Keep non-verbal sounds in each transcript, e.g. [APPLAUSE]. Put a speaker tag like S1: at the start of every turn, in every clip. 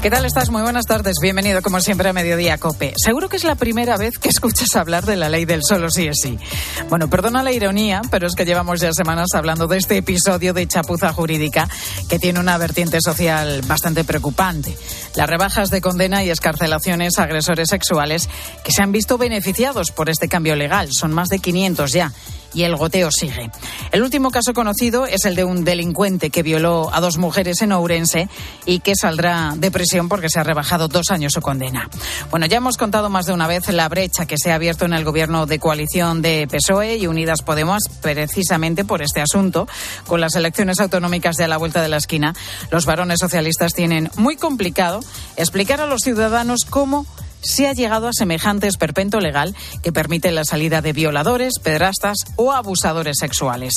S1: ¿Qué tal estás? Muy buenas tardes. Bienvenido, como siempre, a Mediodía Cope. Seguro que es la primera vez que escuchas hablar de la ley del solo sí es sí. Bueno, perdona la ironía, pero es que llevamos ya semanas hablando de este episodio de chapuza jurídica que tiene una vertiente social bastante preocupante. Las rebajas de condena y escarcelaciones a agresores sexuales que se han visto beneficiados por este cambio legal. Son más de 500 ya y el goteo sigue. El último caso conocido es el de un delincuente que violó a dos mujeres en Ourense y que saldrá de prisión porque se ha rebajado dos años su condena. Bueno, ya hemos contado más de una vez la brecha que se ha abierto en el gobierno de coalición de PSOE y Unidas Podemos precisamente por este asunto. Con las elecciones autonómicas de a la vuelta de la esquina, los varones socialistas tienen muy complicado explicar a los ciudadanos cómo se ha llegado a semejante esperpento legal que permite la salida de violadores, pedrastas o abusadores sexuales.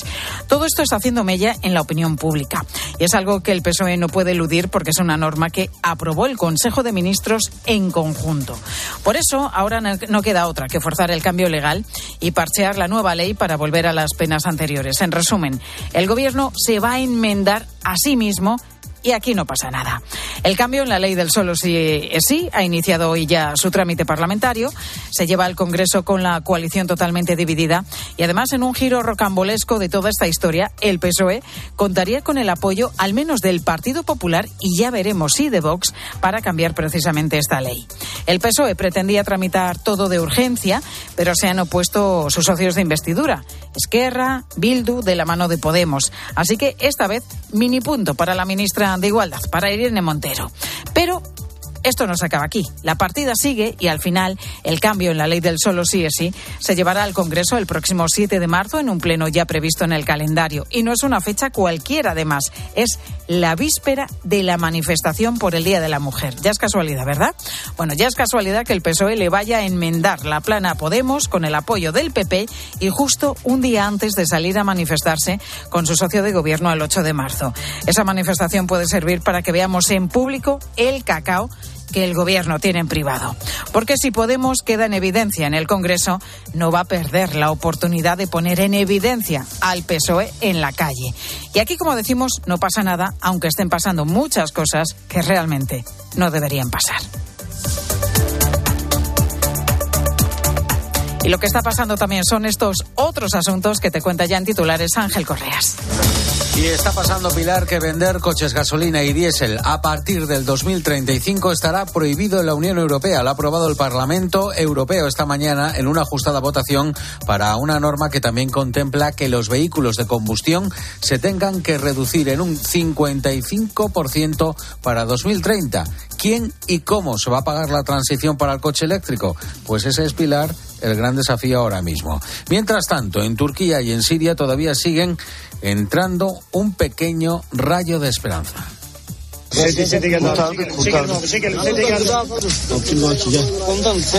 S1: Todo esto está haciendo mella en la opinión pública y es algo que el PSOE no puede eludir porque es una norma que aprobó el Consejo de Ministros en conjunto. Por eso, ahora no queda otra que forzar el cambio legal y parchear la nueva ley para volver a las penas anteriores. En resumen, el Gobierno se va a enmendar a sí mismo y aquí no pasa nada. El cambio en la ley del solo sí es sí ha iniciado hoy ya su trámite parlamentario. Se lleva al Congreso con la coalición totalmente dividida y además en un giro rocambolesco de toda esta historia, el PSOE contaría con el apoyo al menos del Partido Popular y ya veremos si de Vox para cambiar precisamente esta ley. El PSOE pretendía tramitar todo de urgencia, pero se han opuesto sus socios de investidura, Esquerra, Bildu, de la mano de Podemos. Así que esta vez mini punto para la ministra de Igualdad, para Irene Montero. Pero esto no se acaba aquí. La partida sigue y al final el cambio en la ley del solo sí es sí se llevará al Congreso el próximo 7 de marzo en un pleno ya previsto en el calendario. Y no es una fecha cualquiera, además. Es la víspera de la manifestación por el Día de la Mujer. Ya es casualidad, ¿verdad? Bueno, ya es casualidad que el PSOE le vaya a enmendar la plana Podemos con el apoyo del PP y justo un día antes de salir a manifestarse con su socio de gobierno el 8 de marzo. Esa manifestación puede servir para que veamos en público el cacao que el gobierno tiene en privado. Porque si Podemos queda en evidencia en el Congreso, no va a perder la oportunidad de poner en evidencia al PSOE en la calle. Y aquí, como decimos, no pasa nada, aunque estén pasando muchas cosas que realmente no deberían pasar. Y lo que está pasando también son estos otros asuntos que te cuenta ya en titulares Ángel Correas.
S2: Y está pasando, Pilar, que vender coches gasolina y diésel a partir del 2035 estará prohibido en la Unión Europea. Lo ha aprobado el Parlamento Europeo esta mañana en una ajustada votación para una norma que también contempla que los vehículos de combustión se tengan que reducir en un 55% para 2030. ¿Quién y cómo se va a pagar la transición para el coche eléctrico? Pues ese es, Pilar, el gran desafío ahora mismo. Mientras tanto, en Turquía y en Siria todavía siguen entrando un pequeño rayo de esperanza.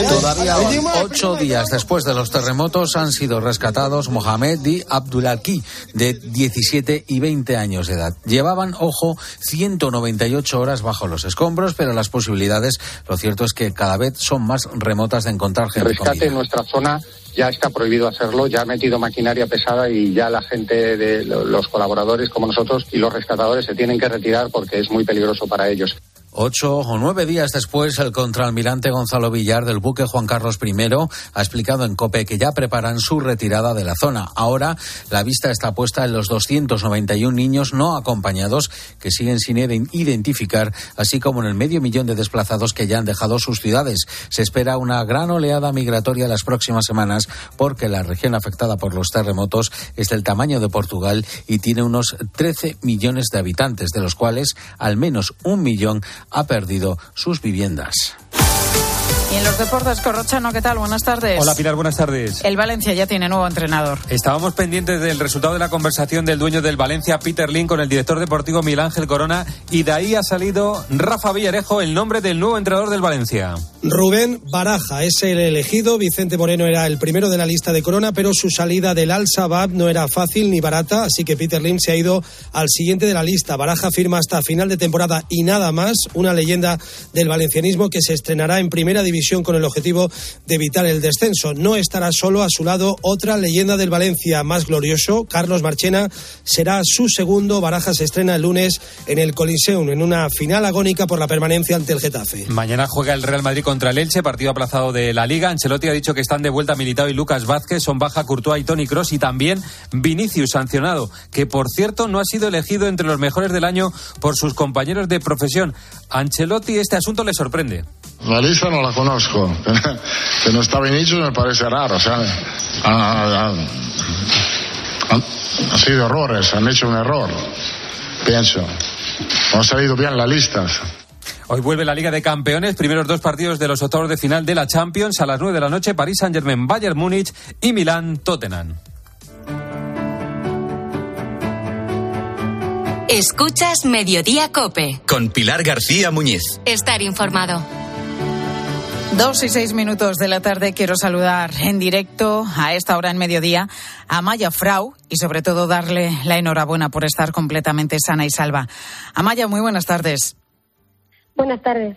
S2: Todavía ocho días después de los terremotos han sido rescatados Mohamed y Abdulaki, de 17 y 20 años de edad. Llevaban, ojo, 198 horas bajo los escombros, pero las posibilidades, lo cierto es que cada vez son más remotas de encontrar gente.
S3: rescate en nuestra zona ya está prohibido hacerlo, ya ha metido maquinaria pesada y ya la gente de los colaboradores como nosotros y los rescatadores se tienen que retirar porque es muy peligroso para ellos.
S2: Ocho o nueve días después, el contraalmirante Gonzalo Villar del buque Juan Carlos I ha explicado en COPE que ya preparan su retirada de la zona. Ahora, la vista está puesta en los 291 niños no acompañados que siguen sin identificar, así como en el medio millón de desplazados que ya han dejado sus ciudades. Se espera una gran oleada migratoria las próximas semanas porque la región afectada por los terremotos es del tamaño de Portugal y tiene unos 13 millones de habitantes, de los cuales al menos un millón ha perdido sus viviendas.
S1: Y en los deportes, Corrochano, ¿qué tal? Buenas tardes.
S4: Hola Pilar, buenas tardes.
S1: El Valencia ya tiene nuevo entrenador.
S4: Estábamos pendientes del resultado de la conversación del dueño del Valencia, Peter Lin, con el director deportivo Miguel Ángel Corona, y de ahí ha salido Rafa Villarejo, el nombre del nuevo entrenador del Valencia.
S5: Rubén Baraja es el elegido. Vicente Moreno era el primero de la lista de Corona, pero su salida del Al Sabab no era fácil ni barata, así que Peter Lim se ha ido al siguiente de la lista. Baraja firma hasta final de temporada y nada más, una leyenda del valencianismo que se estrenará en primera división con el objetivo de evitar el descenso. No estará solo a su lado otra leyenda del Valencia más glorioso, Carlos Marchena, será su segundo. Baraja se estrena el lunes en el Coliseum en una final agónica por la permanencia ante el Getafe.
S4: Mañana juega el Real Madrid contra el Elche, partido aplazado de la Liga. Ancelotti ha dicho que están de vuelta Militao y Lucas Vázquez, son baja Courtois y Tony Cross y también Vinicius sancionado, que por cierto no ha sido elegido entre los mejores del año por sus compañeros de profesión. Ancelotti este asunto le sorprende.
S6: La lista no la conozco. [LAUGHS] que no está Vinicius me parece raro. O sea, han, sido errores, han hecho un error, pienso. No ha salido bien la lista.
S4: Hoy vuelve la Liga de Campeones, primeros dos partidos de los octavos de final de la Champions a las 9 de la noche, París Saint-Germain, Bayern Múnich y Milán Tottenham.
S7: Escuchas Mediodía Cope.
S8: Con Pilar García Muñiz.
S7: Estar informado.
S1: Dos y seis minutos de la tarde quiero saludar en directo a esta hora en mediodía a Maya Frau y sobre todo darle la enhorabuena por estar completamente sana y salva. Amaya, muy buenas tardes.
S9: Buenas tardes.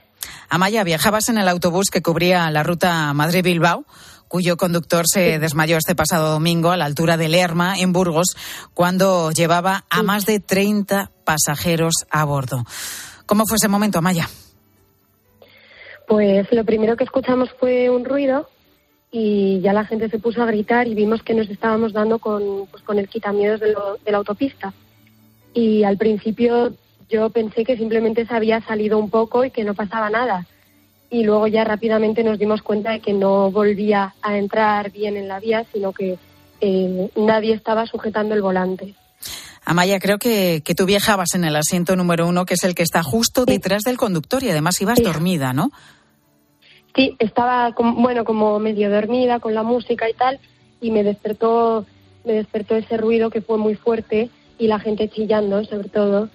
S1: Amaya, viajabas en el autobús que cubría la ruta Madrid-Bilbao cuyo conductor se desmayó este pasado domingo a la altura de Lerma, en Burgos, cuando llevaba a más de 30 pasajeros a bordo. ¿Cómo fue ese momento, Amaya?
S9: Pues lo primero que escuchamos fue un ruido y ya la gente se puso a gritar y vimos que nos estábamos dando con, pues, con el quitamiedos de, de la autopista. Y al principio yo pensé que simplemente se había salido un poco y que no pasaba nada. Y luego ya rápidamente nos dimos cuenta de que no volvía a entrar bien en la vía, sino que eh, nadie estaba sujetando el volante.
S1: Amaya, creo que, que, tú viajabas en el asiento número uno, que es el que está justo detrás del conductor y además ibas dormida, ¿no?
S9: Sí, estaba bueno como medio dormida con la música y tal y me despertó me despertó ese ruido que fue muy fuerte y la gente chillando sobre todo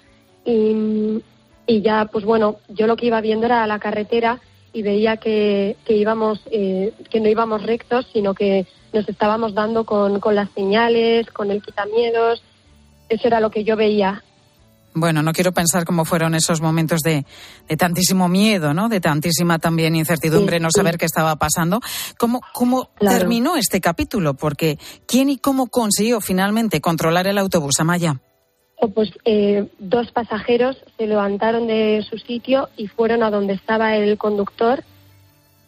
S9: y, ya, pues bueno, yo lo que iba viendo era la carretera y veía que, que íbamos, eh, que no íbamos rectos, sino que nos estábamos dando con, con las señales, con el quitamiedos. Eso era lo que yo veía.
S1: Bueno, no quiero pensar cómo fueron esos momentos de, de tantísimo miedo, ¿no? De tantísima también incertidumbre, no saber qué estaba pasando. ¿Cómo, cómo terminó este capítulo? Porque ¿quién y cómo consiguió finalmente controlar el autobús, Amaya?
S9: pues eh, dos pasajeros se levantaron de su sitio y fueron a donde estaba el conductor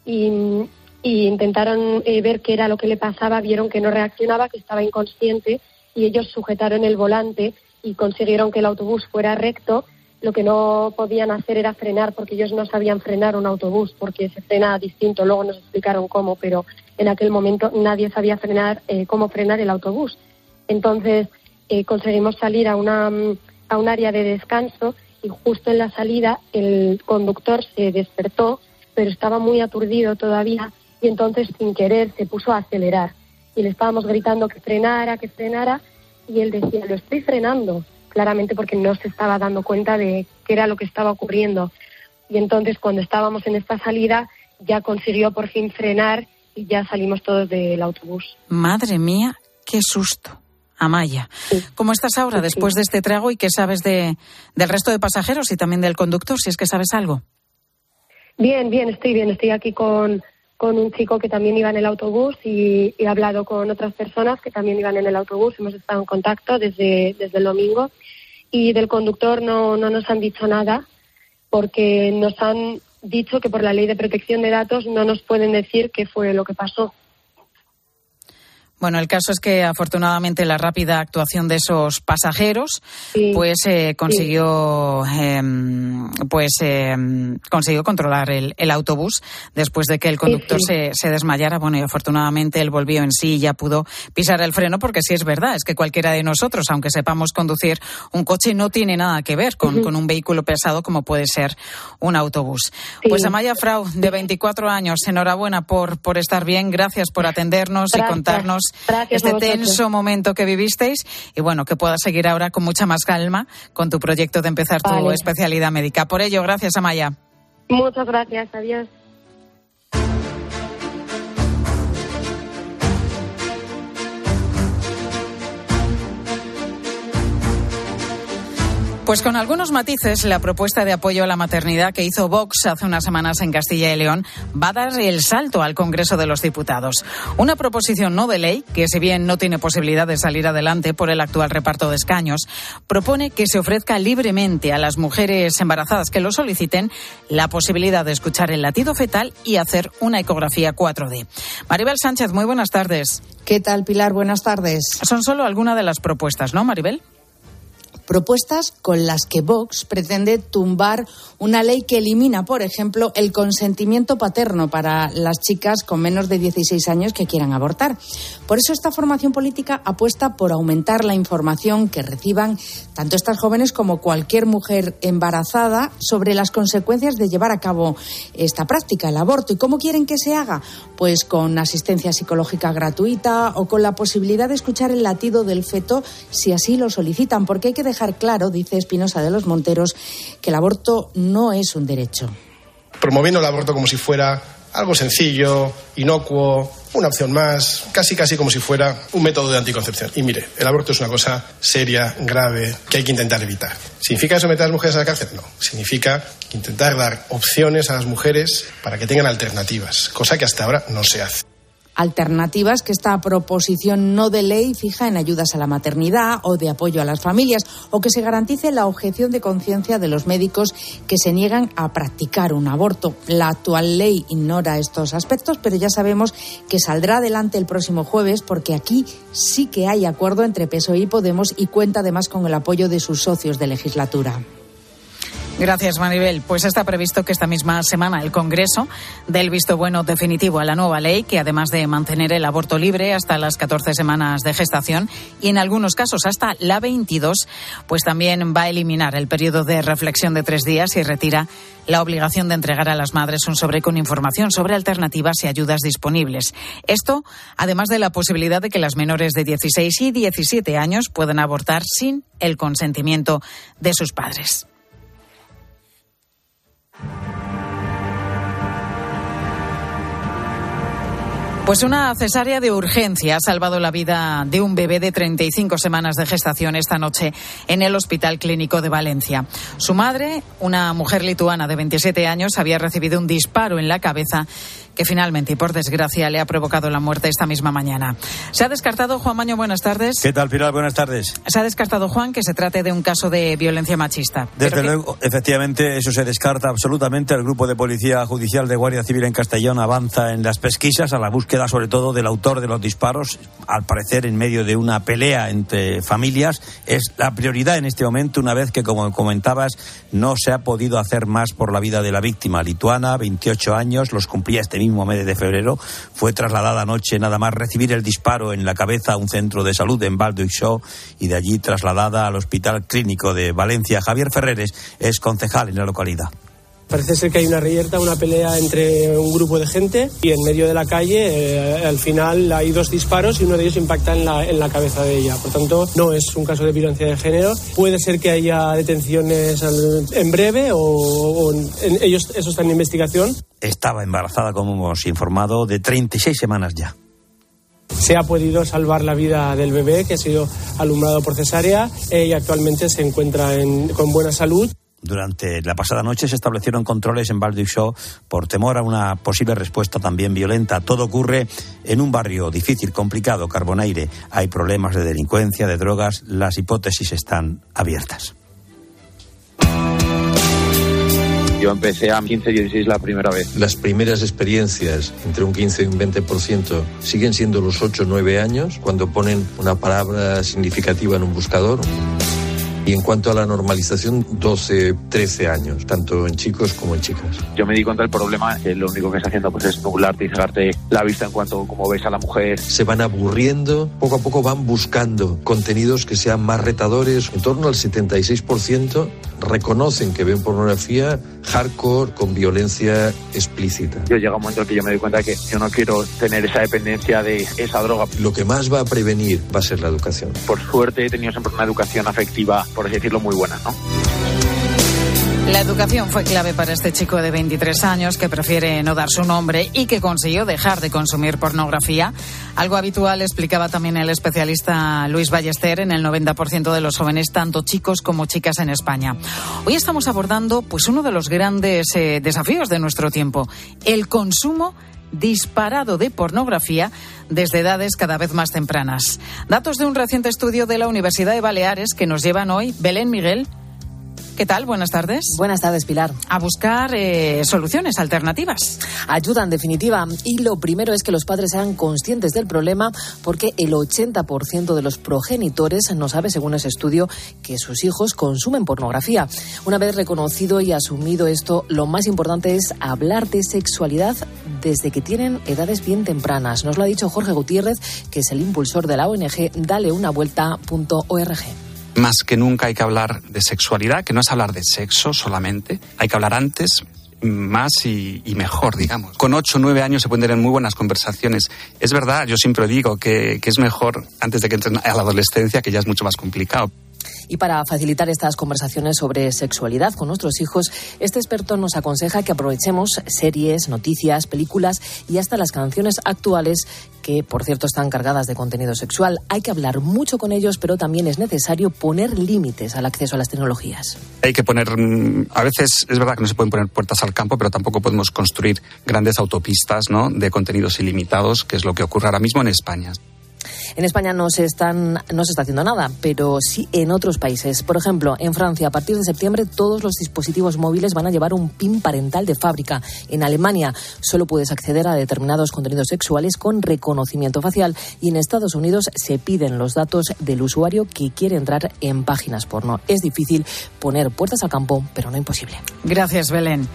S9: y, intentaron eh, ver qué era lo que le pasaba, vieron que no reaccionaba, que estaba inconsciente y ellos sujetaron el volante y consiguieron que el autobús fuera recto. Lo que no podían hacer era frenar porque ellos no sabían frenar un autobús porque se frena distinto. Luego nos explicaron cómo, pero en aquel momento nadie sabía frenar eh, cómo frenar el autobús. Entonces eh, conseguimos salir a, una, a un área de descanso y justo en la salida el conductor se despertó, pero estaba muy aturdido todavía y entonces sin querer se puso a acelerar. Y le estábamos gritando que frenara, que frenara y él decía, lo estoy frenando, claramente porque no se estaba dando cuenta de qué era lo que estaba ocurriendo. Y entonces cuando estábamos en esta salida ya consiguió por fin frenar y ya salimos todos del autobús.
S1: Madre mía, qué susto. Amaya. ¿Cómo estás ahora después de este trago y qué sabes de, del resto de pasajeros y también del conductor, si es que sabes algo?
S9: Bien, bien, estoy bien. Estoy aquí con, con un chico que también iba en el autobús y, he hablado con otras personas que también iban en el autobús. Hemos estado en contacto desde, desde el domingo y del conductor no, no nos han dicho nada porque nos han dicho que por la ley de protección de datos no nos pueden decir qué fue lo que pasó.
S1: Bueno, el caso es que afortunadamente la rápida actuación de esos pasajeros pues eh, consiguió em, pues em, consiguió controlar el, autobús después de que el conductor se, se, desmayara. Bueno, y afortunadamente él volvió en sí y ya pudo pisar el freno porque sí es verdad, es que cualquiera de nosotros, aunque sepamos conducir un coche, no tiene nada que ver con, con un vehículo pesado como puede ser un autobús. Pues Amaya Frau, de 24 años, enhorabuena por, por estar bien, gracias por atendernos y contarnos este tenso momento que vivisteis y bueno, que puedas seguir ahora con mucha más calma con tu proyecto de empezar tu especialidad médica. Por ello, gracias Amaya.
S9: Muchas gracias, adiós.
S1: Pues con algunos matices, la propuesta de apoyo a la maternidad que hizo Vox hace unas semanas en Castilla y León va a dar el salto al Congreso de los Diputados. Una proposición no de ley, que si bien no tiene posibilidad de salir adelante por el actual reparto de escaños, propone que se ofrezca libremente a las mujeres embarazadas que lo soliciten la posibilidad de escuchar el latido fetal y hacer una ecografía 4D. Maribel Sánchez, muy buenas tardes.
S10: ¿Qué tal, Pilar? Buenas tardes.
S1: Son solo algunas de las propuestas, ¿no, Maribel?
S10: Propuestas con las que Vox pretende tumbar una ley que elimina, por ejemplo, el consentimiento paterno para las chicas con menos de 16 años que quieran abortar. Por eso esta formación política apuesta por aumentar la información que reciban tanto estas jóvenes como cualquier mujer embarazada sobre las consecuencias de llevar a cabo esta práctica, el aborto. ¿Y cómo quieren que se haga? Pues con asistencia psicológica gratuita o con la posibilidad de escuchar el latido del feto si así lo solicitan, porque hay que dejar claro, dice Espinosa de los Monteros, que el aborto no es un derecho.
S11: Promoviendo el aborto como si fuera algo sencillo, inocuo, una opción más, casi casi como si fuera un método de anticoncepción. Y mire, el aborto es una cosa seria, grave, que hay que intentar evitar. ¿Significa eso meter a las mujeres a la cárcel? No. Significa intentar dar opciones a las mujeres para que tengan alternativas, cosa que hasta ahora no se hace
S10: alternativas que esta proposición no de ley fija en ayudas a la maternidad o de apoyo a las familias o que se garantice la objeción de conciencia de los médicos que se niegan a practicar un aborto. La actual ley ignora estos aspectos, pero ya sabemos que saldrá adelante el próximo jueves porque aquí sí que hay acuerdo entre PSOE y Podemos y cuenta además con el apoyo de sus socios de legislatura.
S1: Gracias, Maribel. Pues está previsto que esta misma semana el Congreso dé el visto bueno definitivo a la nueva ley, que además de mantener el aborto libre hasta las 14 semanas de gestación y en algunos casos hasta la 22, pues también va a eliminar el periodo de reflexión de tres días y retira la obligación de entregar a las madres un sobre con información sobre alternativas y ayudas disponibles. Esto, además de la posibilidad de que las menores de 16 y 17 años puedan abortar sin el consentimiento de sus padres. Pues una cesárea de urgencia ha salvado la vida de un bebé de 35 semanas de gestación esta noche en el Hospital Clínico de Valencia. Su madre, una mujer lituana de 27 años, había recibido un disparo en la cabeza que finalmente y por desgracia le ha provocado la muerte esta misma mañana. Se ha descartado, Juan Maño, buenas tardes.
S12: ¿Qué tal, Pilar? Buenas tardes.
S1: Se ha descartado, Juan, que se trate de un caso de violencia machista.
S12: Desde luego, efectivamente, eso se descarta absolutamente. El grupo de Policía Judicial de Guardia Civil en Castellón avanza en las pesquisas a la búsqueda, sobre todo, del autor de los disparos. Al parecer, en medio de una pelea entre familias, es la prioridad en este momento, una vez que, como comentabas, no se ha podido hacer más por la vida de la víctima lituana, 28 años, los cumplía este mismo mes de febrero, fue trasladada anoche nada más recibir el disparo en la cabeza a un centro de salud en Show y de allí trasladada al Hospital Clínico de Valencia. Javier Ferreres es concejal en la localidad.
S13: Parece ser que hay una reyerta, una pelea entre un grupo de gente y en medio de la calle eh, al final hay dos disparos y uno de ellos impacta en la, en la cabeza de ella. Por tanto, no es un caso de violencia de género. Puede ser que haya detenciones en breve o, ellos, eso está en investigación.
S12: Estaba embarazada, como hemos informado, de 36 semanas ya
S13: se ha podido salvar la vida del bebé que ha sido alumbrado por cesárea eh, y actualmente se encuentra con buena salud.
S12: Durante la pasada noche se establecieron controles en Show por temor a una posible respuesta también violenta. Todo ocurre en un barrio difícil, complicado, Carbonaire. Hay problemas de delincuencia, de drogas. Las hipótesis están abiertas.
S14: Yo empecé a 15 y 16 la primera vez.
S15: Las primeras experiencias, entre un 15 y un 20%, siguen siendo los 8 o 9 años, cuando ponen una palabra significativa en un buscador. Y en cuanto a la normalización, 12, 13 años, tanto en chicos como en chicas.
S14: Yo me di cuenta del problema, que lo único que está haciendo pues, es nublarte y cegarte la vista en cuanto como ves a la mujer.
S15: Se van aburriendo, poco a poco van buscando contenidos que sean más retadores. En torno al 76% reconocen que ven pornografía hardcore con violencia explícita.
S14: Yo llega un momento en que yo me doy cuenta que yo no quiero tener esa dependencia de esa droga.
S15: Lo que más va a prevenir va a ser la educación.
S14: Por suerte he tenido siempre una educación afectiva, por así decirlo, muy buena, ¿no?
S1: La educación fue clave para este chico de 23 años que prefiere no dar su nombre y que consiguió dejar de consumir pornografía. Algo habitual explicaba también el especialista Luis Ballester en el 90% de los jóvenes, tanto chicos como chicas en España. Hoy estamos abordando pues uno de los grandes eh, desafíos de nuestro tiempo, el consumo disparado de pornografía desde edades cada vez más tempranas. Datos de un reciente estudio de la Universidad de Baleares que nos llevan hoy Belén Miguel ¿Qué tal? Buenas tardes.
S16: Buenas tardes, Pilar.
S1: A buscar eh, soluciones alternativas.
S16: Ayuda, en definitiva. Y lo primero es que los padres sean conscientes del problema porque el 80% de los progenitores no sabe, según ese estudio, que sus hijos consumen pornografía. Una vez reconocido y asumido esto, lo más importante es hablar de sexualidad desde que tienen edades bien tempranas. Nos lo ha dicho Jorge Gutiérrez, que es el impulsor de la ONG DaleUnaVuelta.org
S17: más que nunca hay que hablar de sexualidad, que no es hablar de sexo solamente, hay que hablar antes, más y, mejor, digamos. Con ocho o nueve años se pueden tener muy buenas conversaciones. Es verdad, yo siempre digo que, que es mejor antes de que entren a la adolescencia, que ya es mucho más complicado.
S16: Y para facilitar estas conversaciones sobre sexualidad con nuestros hijos, este experto nos aconseja que aprovechemos series, noticias, películas y hasta las canciones actuales que, por cierto, están cargadas de contenido sexual. Hay que hablar mucho con ellos, pero también es necesario poner límites al acceso a las tecnologías.
S17: Hay que poner, mm, a veces es verdad que no se pueden poner puertas al campo, pero tampoco podemos construir grandes autopistas ¿no? de contenidos ilimitados, que es lo que ocurre ahora mismo en España.
S16: En España no se, están, no se está haciendo nada, pero sí en otros países. Por ejemplo, en Francia, a partir de septiembre, todos los dispositivos móviles van a llevar un PIN parental de fábrica. En Alemania solo puedes acceder a determinados contenidos sexuales con reconocimiento facial y en Estados Unidos se piden los datos del usuario que quiere entrar en páginas porno. Es difícil poner puertas al campo, pero no imposible.
S1: Gracias, Belén.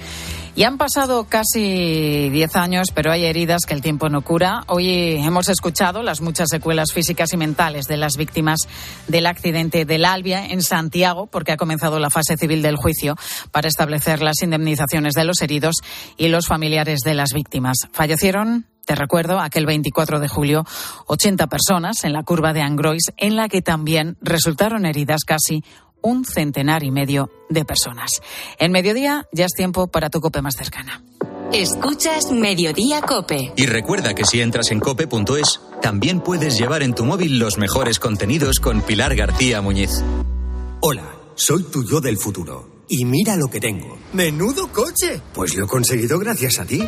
S1: Y han pasado casi 10 años, pero hay heridas que el tiempo no cura. Hoy hemos escuchado las muchas secuelas físicas y mentales de las víctimas del accidente del Albia en Santiago, porque ha comenzado la fase civil del juicio para establecer las indemnizaciones de los heridos y los familiares de las víctimas. Fallecieron te recuerdo, aquel 24 de julio, 80 personas en la curva de Angrois, en la que también resultaron heridas casi un centenar y medio de personas. En mediodía ya es tiempo para tu cope más cercana.
S7: Escuchas Mediodía Cope.
S8: Y recuerda que si entras en cope.es, también puedes llevar en tu móvil los mejores contenidos con Pilar García Muñiz.
S18: Hola, soy tu yo del futuro. Y mira lo que tengo. ¡Menudo coche! Pues lo he conseguido gracias a ti.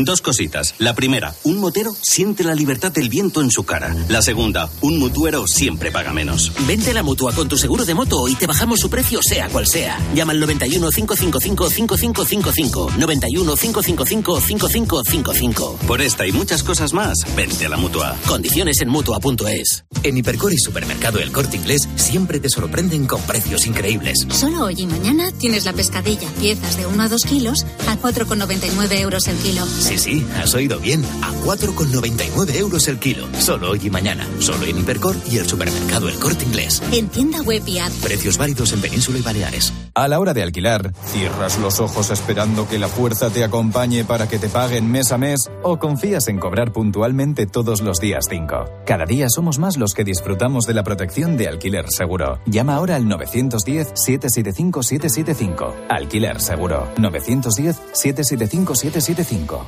S19: Dos cositas. La primera, un motero siente la libertad del viento en su cara. La segunda, un mutuero siempre paga menos.
S20: Vente a la mutua con tu seguro de moto y te bajamos su precio sea cual sea. Llama al 91 555 5555. 91 555 5555.
S19: Por esta y muchas cosas más, vente a la mutua.
S20: Condiciones en mutua.es.
S21: En Hipercor y Supermercado El Corte Inglés siempre te sorprenden con precios increíbles.
S22: Solo hoy y mañana tienes la pescadilla, piezas de 1 a 2 kilos a 4,99 euros el kilo.
S21: Sí, sí, has oído bien. A 4,99 euros el kilo. Solo hoy y mañana. Solo en Hipercor y el supermercado El Corte Inglés.
S22: En tienda web y app.
S21: Precios válidos en Península y Baleares.
S23: A la hora de alquilar, ¿cierras los ojos esperando que la fuerza te acompañe para que te paguen mes a mes? ¿O confías en cobrar puntualmente todos los días 5? Cada día somos más los que disfrutamos de la protección de alquiler seguro. Llama ahora al 910-775-775. Alquiler seguro. 910-775-775.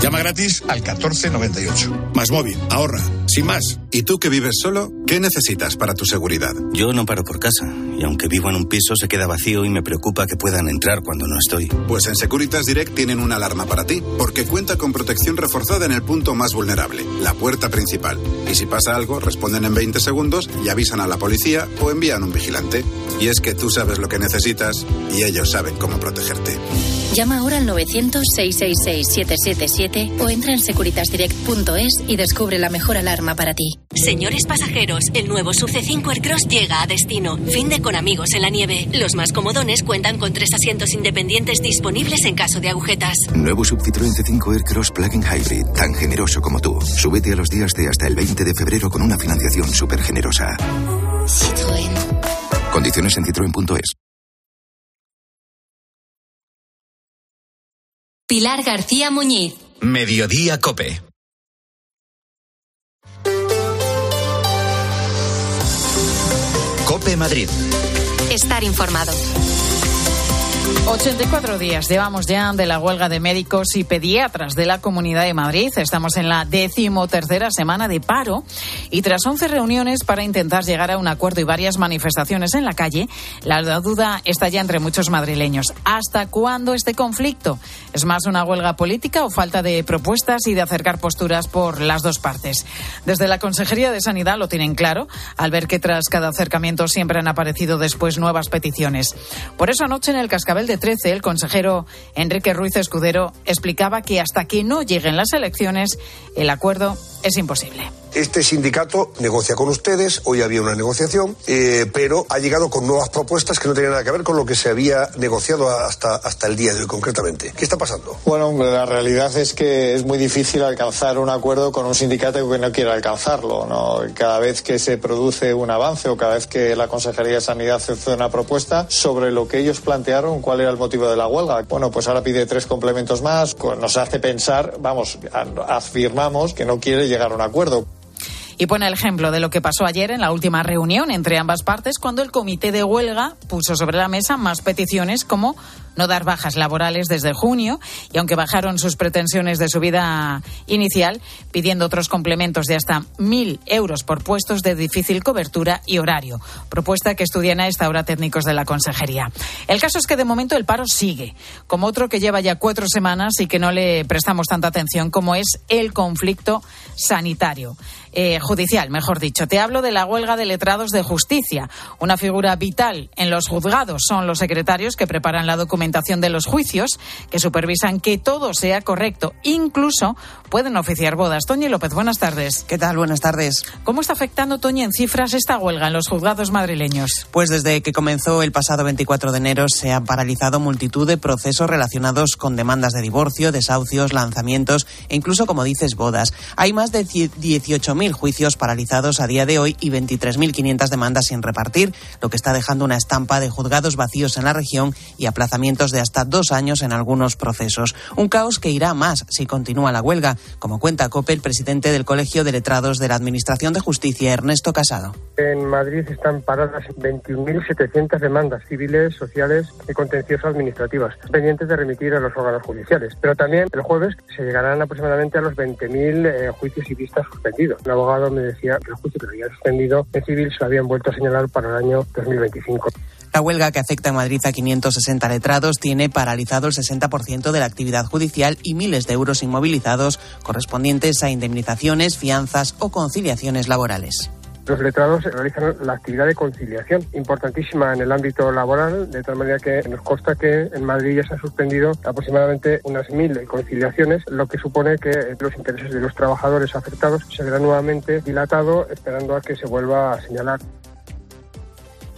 S24: Llama gratis al 1498. Más móvil, ahorra, sin más.
S25: ¿Y tú que vives solo? ¿Qué necesitas para tu seguridad?
S26: Yo no paro por casa. Y aunque vivo en un piso, se queda vacío y me preocupa que puedan entrar cuando no estoy.
S25: Pues en Securitas Direct tienen una alarma para ti, porque cuenta con protección reforzada en el punto más vulnerable, la puerta principal. Y si pasa algo, responden en 20 segundos y avisan a la policía o envían un vigilante. Y es que tú sabes lo que necesitas y ellos saben cómo protegerte.
S22: Llama ahora al 900 666 777
S27: O entra en securitasdirect.es y descubre la mejor alarma para ti.
S7: Señores pasajeros, el nuevo Sub C5 Aircross llega a destino. Fin de con amigos en la nieve. Los más comodones cuentan con tres asientos independientes disponibles en caso de agujetas.
S28: Nuevo Sub Citroën C5 Aircross Plug-in Hybrid, tan generoso como tú. Súbete a los días de hasta el 20 de febrero con una financiación súper generosa.
S27: Citroën.
S28: Condiciones en citroen.es.
S7: Pilar García Muñiz.
S8: Mediodía Cope. Cope Madrid.
S7: Estar informado.
S1: 84 días llevamos ya de la huelga de médicos y pediatras de la Comunidad de Madrid. Estamos en la decimotercera semana de paro y tras 11 reuniones para intentar llegar a un acuerdo y varias manifestaciones en la calle, la duda está ya entre muchos madrileños. ¿Hasta cuándo este conflicto? ¿Es más una huelga política o falta de propuestas y de acercar posturas por las dos partes? Desde la Consejería de Sanidad lo tienen claro al ver que tras cada acercamiento siempre han aparecido después nuevas peticiones. Por eso anoche en el Cascabel de 13, el consejero Enrique Ruiz Escudero explicaba que hasta que no lleguen las elecciones, el acuerdo es imposible.
S29: Este sindicato negocia con ustedes, hoy había una negociación, eh, pero ha llegado con nuevas propuestas que no tenían nada que ver con lo que se había negociado hasta, hasta el día de hoy concretamente. ¿Qué está pasando?
S30: Bueno, la realidad es que es muy difícil alcanzar un acuerdo con un sindicato que no quiera alcanzarlo. ¿no? Cada vez que se produce un avance o cada vez que la Consejería de Sanidad hace una propuesta sobre lo que ellos plantearon, cuál era el motivo de la huelga. Bueno, pues ahora pide tres complementos más, nos hace pensar, vamos, afirmamos que no quiere llegar a un acuerdo.
S1: Y pone el ejemplo de lo que pasó ayer en la última reunión entre ambas partes cuando el comité de huelga puso sobre la mesa más peticiones como no dar bajas laborales desde junio y aunque bajaron sus pretensiones de subida inicial, pidiendo otros complementos de hasta mil euros por puestos de difícil cobertura y horario, propuesta que estudian a esta hora técnicos de la consejería. El caso es que de momento el paro sigue, como otro que lleva ya cuatro semanas y que no le prestamos tanta atención como es el conflicto sanitario. Eh, judicial, mejor dicho. Te hablo de la huelga de letrados de justicia. Una figura vital en los juzgados son los secretarios que preparan la documentación de los juicios, que supervisan que todo sea correcto. Incluso pueden oficiar bodas. Toñi López, buenas tardes.
S31: ¿Qué tal? Buenas tardes.
S1: ¿Cómo está afectando, Toñi, en cifras esta huelga en los juzgados madrileños?
S31: Pues desde que comenzó el pasado 24 de enero se han paralizado multitud de procesos relacionados con demandas de divorcio, desahucios, lanzamientos e incluso, como dices, bodas. Hay más de 18.000 juicios paralizados a día de hoy y 23.500 demandas sin repartir, lo que está dejando una estampa de juzgados vacíos en la región y aplazamientos de hasta dos años en algunos procesos. Un caos que irá más si continúa la huelga, como cuenta COPE el presidente del Colegio de Letrados de la Administración de Justicia, Ernesto Casado.
S32: En Madrid están paradas 21.700 demandas civiles, sociales y contenciosas administrativas, pendientes de remitir a los órganos judiciales. Pero también el jueves se llegarán aproximadamente a los 20.000 eh, juicios y vistas suspendidos. Un abogado me decía que el juicio que había suspendido en civil se habían vuelto a señalar para el año 2025.
S31: La huelga que afecta en Madrid a 560 letrados tiene paralizado el 60% de la actividad judicial y miles de euros inmovilizados correspondientes a indemnizaciones, fianzas o conciliaciones laborales.
S32: Los letrados realizan la actividad de conciliación, importantísima en el ámbito laboral, de tal manera que nos consta que en Madrid ya se han suspendido aproximadamente unas mil conciliaciones, lo que supone que los intereses de los trabajadores afectados se verán nuevamente dilatados, esperando a que se vuelva a señalar.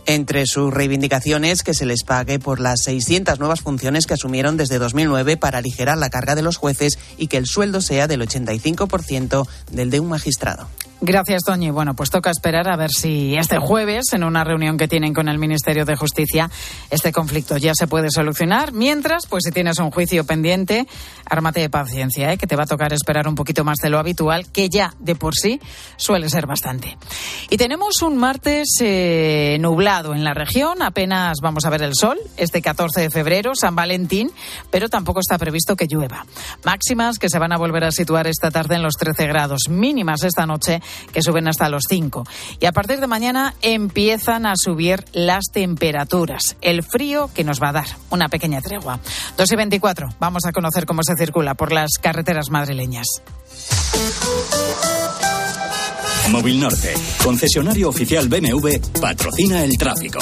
S31: Entre sus reivindicaciones, que se les pague por las 600 nuevas funciones que asumieron desde 2009 para aligerar la carga de los jueces y que el sueldo sea del 85% del de un magistrado.
S1: Gracias, Toñi. Bueno, pues toca esperar a ver si este jueves, en una reunión que tienen con el Ministerio de Justicia, este conflicto ya se puede solucionar. Mientras, pues si tienes un juicio pendiente, ármate de paciencia, ¿eh? que te va a tocar esperar un poquito más de lo habitual, que ya de por sí suele ser bastante. Y tenemos un martes eh, nublado en la región, apenas vamos a ver el sol, este 14 de febrero, San Valentín, pero tampoco está previsto que llueva. Máximas que se van a volver a situar esta tarde en los 13 grados, mínimas esta noche que suben hasta los 5. Y a partir de mañana empiezan a subir las temperaturas. El frío que nos va a dar una pequeña tregua. 2 y 24. Vamos a conocer cómo se circula por las carreteras madrileñas.
S33: Móvil Norte, concesionario oficial BMW, patrocina el tráfico.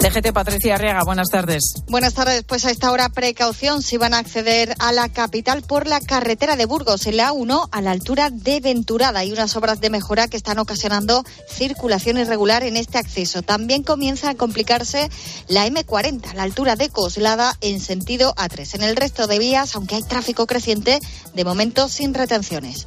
S1: DGT Patricia Arriaga, buenas tardes.
S34: Buenas tardes. Pues a esta hora precaución si van a acceder a la capital por la carretera de Burgos, en la A1, a la altura de Venturada. Hay unas obras de mejora que están ocasionando circulación irregular en este acceso. También comienza a complicarse la M40, a la altura de Coslada, en sentido A3. En el resto de vías, aunque hay tráfico creciente, de momento sin retenciones.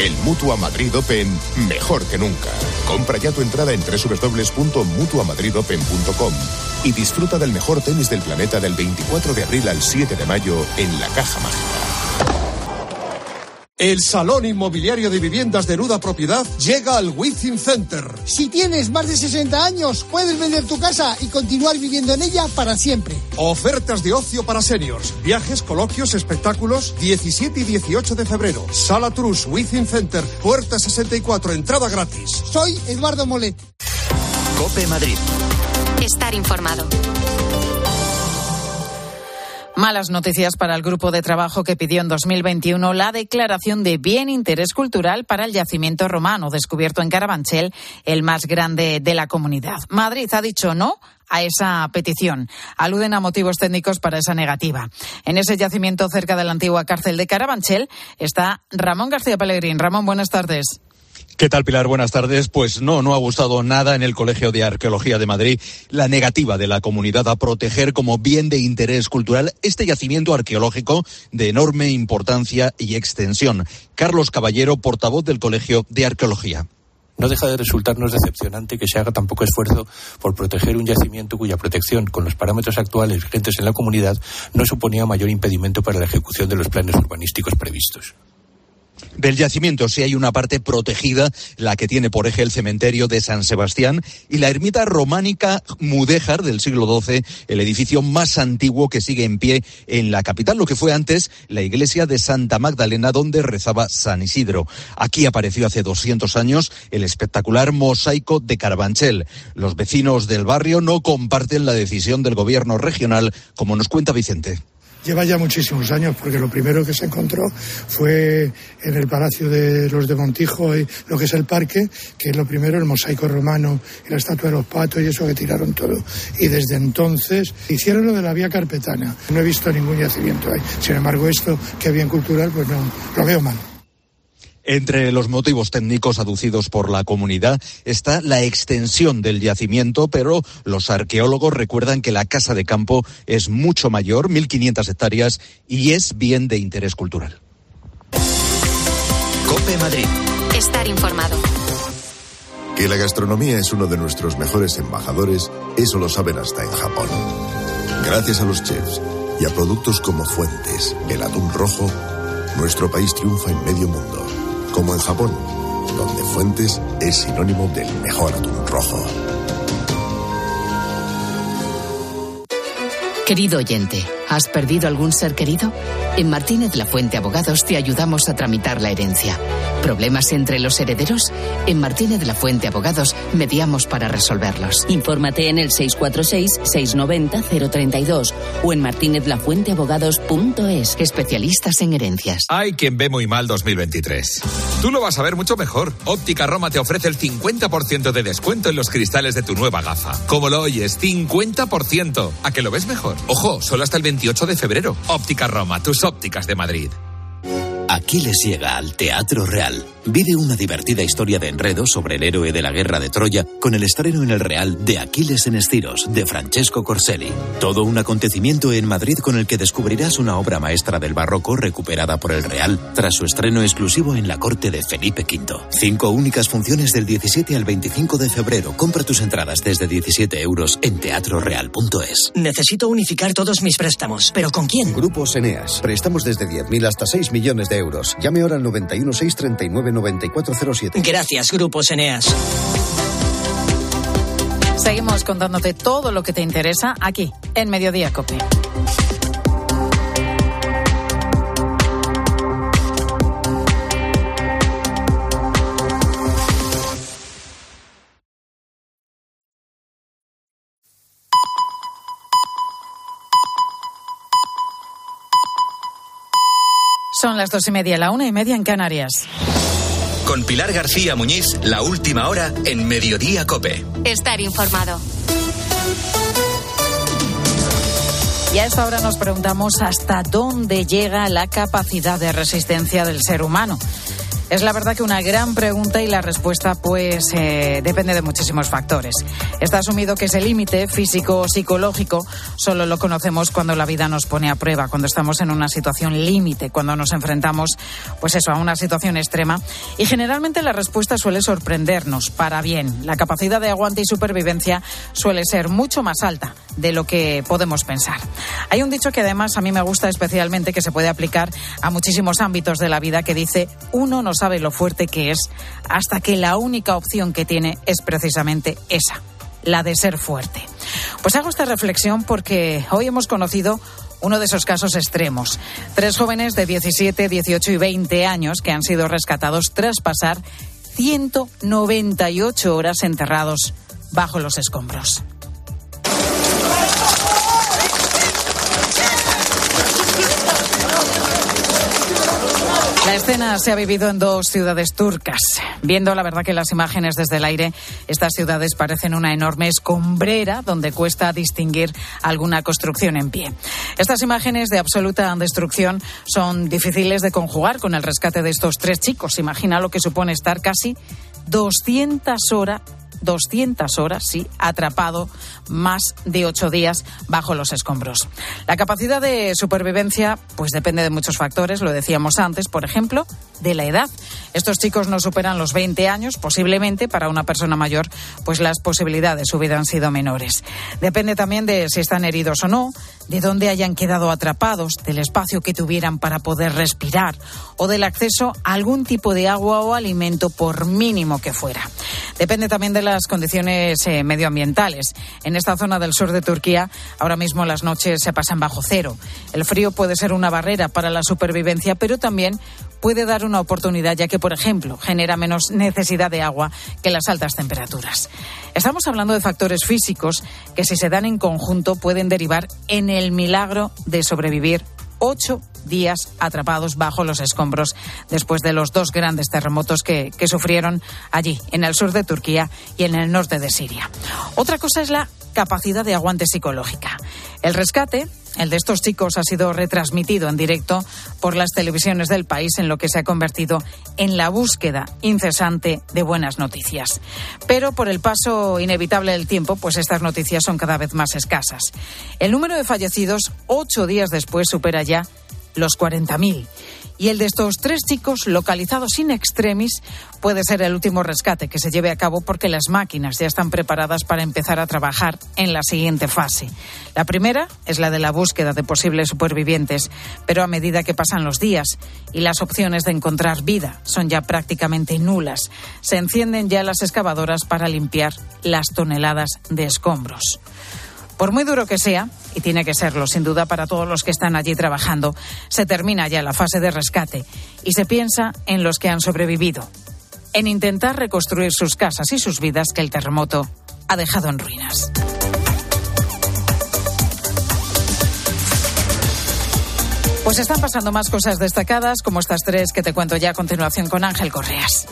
S25: El Mutua Madrid Open mejor que nunca. Compra ya tu entrada en www.mutuamadridopen.com y disfruta del mejor tenis del planeta del 24 de abril al 7 de mayo en la Caja Mágica.
S35: El Salón Inmobiliario de Viviendas de Nuda Propiedad llega al Within Center.
S36: Si tienes más de 60 años, puedes vender tu casa y continuar viviendo en ella para siempre.
S35: Ofertas de ocio para seniors, viajes, coloquios, espectáculos, 17 y 18 de febrero. Sala Trus, Within Center, puerta 64, entrada gratis.
S36: Soy Eduardo Molet.
S8: Cope Madrid.
S27: Estar informado.
S1: Malas noticias para el grupo de trabajo que pidió en 2021 la declaración de bien interés cultural para el yacimiento romano descubierto en Carabanchel, el más grande de la comunidad. Madrid ha dicho no a esa petición. Aluden a motivos técnicos para esa negativa. En ese yacimiento cerca de la antigua cárcel de Carabanchel está Ramón García Pellegrín. Ramón, buenas tardes.
S37: ¿Qué tal, Pilar? Buenas tardes. Pues no, no ha gustado nada en el Colegio de Arqueología de Madrid la negativa de la comunidad a proteger como bien de interés cultural este yacimiento arqueológico de enorme importancia y extensión. Carlos Caballero, portavoz del Colegio de Arqueología.
S38: No deja de resultarnos decepcionante que se haga tan poco esfuerzo por proteger un yacimiento cuya protección, con los parámetros actuales vigentes en la comunidad, no suponía mayor impedimento para la ejecución de los planes urbanísticos previstos.
S37: Del yacimiento sí hay una parte protegida, la que tiene por eje el cementerio de San Sebastián y la ermita románica mudéjar del siglo XII, el edificio más antiguo que sigue en pie en la capital, lo que fue antes la iglesia de Santa Magdalena donde rezaba San Isidro. Aquí apareció hace 200 años el espectacular mosaico de Carabanchel. Los vecinos del barrio no comparten la decisión del gobierno regional, como nos cuenta Vicente.
S24: Lleva ya muchísimos años, porque lo primero que se encontró fue en el Palacio de los de Montijo, lo que es el parque, que es lo primero, el mosaico romano la estatua de los patos y eso que tiraron todo. Y desde entonces hicieron lo de la vía carpetana. No he visto ningún yacimiento ahí. Sin embargo, esto, que es bien cultural, pues no, lo veo mal.
S37: Entre los motivos técnicos aducidos por la comunidad está la extensión del yacimiento, pero los arqueólogos recuerdan que la casa de campo es mucho mayor, 1.500 hectáreas, y es bien de interés cultural.
S8: Cope Madrid.
S27: Estar informado.
S39: Que la gastronomía es uno de nuestros mejores embajadores, eso lo saben hasta en Japón. Gracias a los chefs y a productos como Fuentes, el atún rojo, nuestro país triunfa en medio mundo como en Japón, donde Fuentes es sinónimo del mejor atún rojo.
S40: Querido oyente, ¿has perdido algún ser querido? En Martínez La Fuente Abogados te ayudamos a tramitar la herencia. ¿Problemas entre los herederos? En Martínez La Fuente Abogados mediamos para resolverlos.
S41: Infórmate en el 646-690-032 o en martinezlafuenteabogados.es.
S40: Especialistas en herencias.
S42: Hay quien ve muy mal 2023. Tú lo vas a ver mucho mejor. Óptica Roma te ofrece el 50% de descuento en los cristales de tu nueva gafa. Como lo oyes, 50%. ¿A que lo ves mejor? Ojo, solo hasta el 28 de febrero. Óptica Roma, tus ópticas de Madrid.
S23: Aquiles llega al Teatro Real. Vive una divertida historia de enredo sobre el héroe de la guerra de Troya con el estreno en el Real de Aquiles en Estiros de Francesco Corselli. Todo un acontecimiento en Madrid con el que descubrirás una obra maestra del barroco recuperada por el Real tras su estreno exclusivo en la corte de Felipe V. Cinco únicas funciones del 17 al 25 de febrero. Compra tus entradas desde 17 euros en teatroreal.es.
S43: Necesito unificar todos mis préstamos, pero ¿con quién?
S44: Grupos Eneas. Préstamos desde 10.000 hasta 6 millones de euros. Llame ahora al 91 639 9407.
S43: Gracias, Grupos Eneas.
S1: Seguimos contándote todo lo que te interesa aquí, en Mediodía Cope. Son las dos y media, la una y media en Canarias.
S8: Con Pilar García Muñiz, la última hora en Mediodía Cope.
S27: Estar informado.
S1: Y a esta hora nos preguntamos hasta dónde llega la capacidad de resistencia del ser humano. Es la verdad que una gran pregunta y la respuesta pues eh, depende de muchísimos factores. Está asumido que ese límite físico o psicológico solo lo conocemos cuando la vida nos pone a prueba, cuando estamos en una situación límite, cuando nos enfrentamos pues eso a una situación extrema y generalmente la respuesta suele sorprendernos para bien. La capacidad de aguante y supervivencia suele ser mucho más alta de lo que podemos pensar. Hay un dicho que además a mí me gusta especialmente que se puede aplicar a muchísimos ámbitos de la vida que dice uno nos sabe lo fuerte que es hasta que la única opción que tiene es precisamente esa, la de ser fuerte. Pues hago esta reflexión porque hoy hemos conocido uno de esos casos extremos. Tres jóvenes de 17, 18 y 20 años que han sido rescatados tras pasar 198 horas enterrados bajo los escombros. Escena se ha vivido en dos ciudades turcas. Viendo la verdad que las imágenes desde el aire, estas ciudades parecen una enorme escombrera donde cuesta distinguir alguna construcción en pie. Estas imágenes de absoluta destrucción son difíciles de conjugar con el rescate de estos tres chicos. Imagina lo que supone estar casi 200 horas 200 horas, sí, atrapado más de ocho días bajo los escombros. La capacidad de supervivencia, pues depende de muchos factores, lo decíamos antes, por ejemplo, de la edad. Estos chicos no superan los 20 años, posiblemente para una persona mayor, pues las posibilidades hubieran sido menores. Depende también de si están heridos o no, de dónde hayan quedado atrapados, del espacio que tuvieran para poder respirar o del acceso a algún tipo de agua o alimento por mínimo que fuera. Depende también de las condiciones eh, medioambientales. En esta zona del sur de Turquía ahora mismo las noches se pasan bajo cero. El frío puede ser una barrera para la supervivencia, pero también puede dar una oportunidad, ya que, por ejemplo, genera menos necesidad de agua que las altas temperaturas. Estamos hablando de factores físicos que, si se dan en conjunto, pueden derivar en el milagro de sobrevivir ocho días atrapados bajo los escombros después de los dos grandes terremotos que, que, sufrieron allí, en el sur de Turquía y en el norte de Siria. Otra cosa es la capacidad de aguante psicológica. El rescate el de estos chicos ha sido retransmitido en directo por las televisiones del país en lo que se ha convertido en la búsqueda incesante de buenas noticias. Pero por el paso inevitable del tiempo, pues estas noticias son cada vez más escasas. El número de fallecidos ocho días después supera ya los 40.000 y el de estos tres chicos localizados in extremis puede ser el último rescate que se lleve a cabo porque las máquinas ya están preparadas para empezar a trabajar en la siguiente fase. La primera es la de la búsqueda de posibles supervivientes, pero a medida que pasan los días y las opciones de encontrar vida son ya prácticamente nulas, se encienden ya las excavadoras para limpiar las toneladas de escombros. Por muy duro que sea, y tiene que serlo sin duda para todos los que están allí trabajando, se termina ya la fase de rescate y se piensa en los que han sobrevivido, en intentar reconstruir sus casas y sus vidas que el terremoto ha dejado en ruinas. Pues están pasando más cosas destacadas, como estas tres que te cuento ya a continuación con Ángel Correas.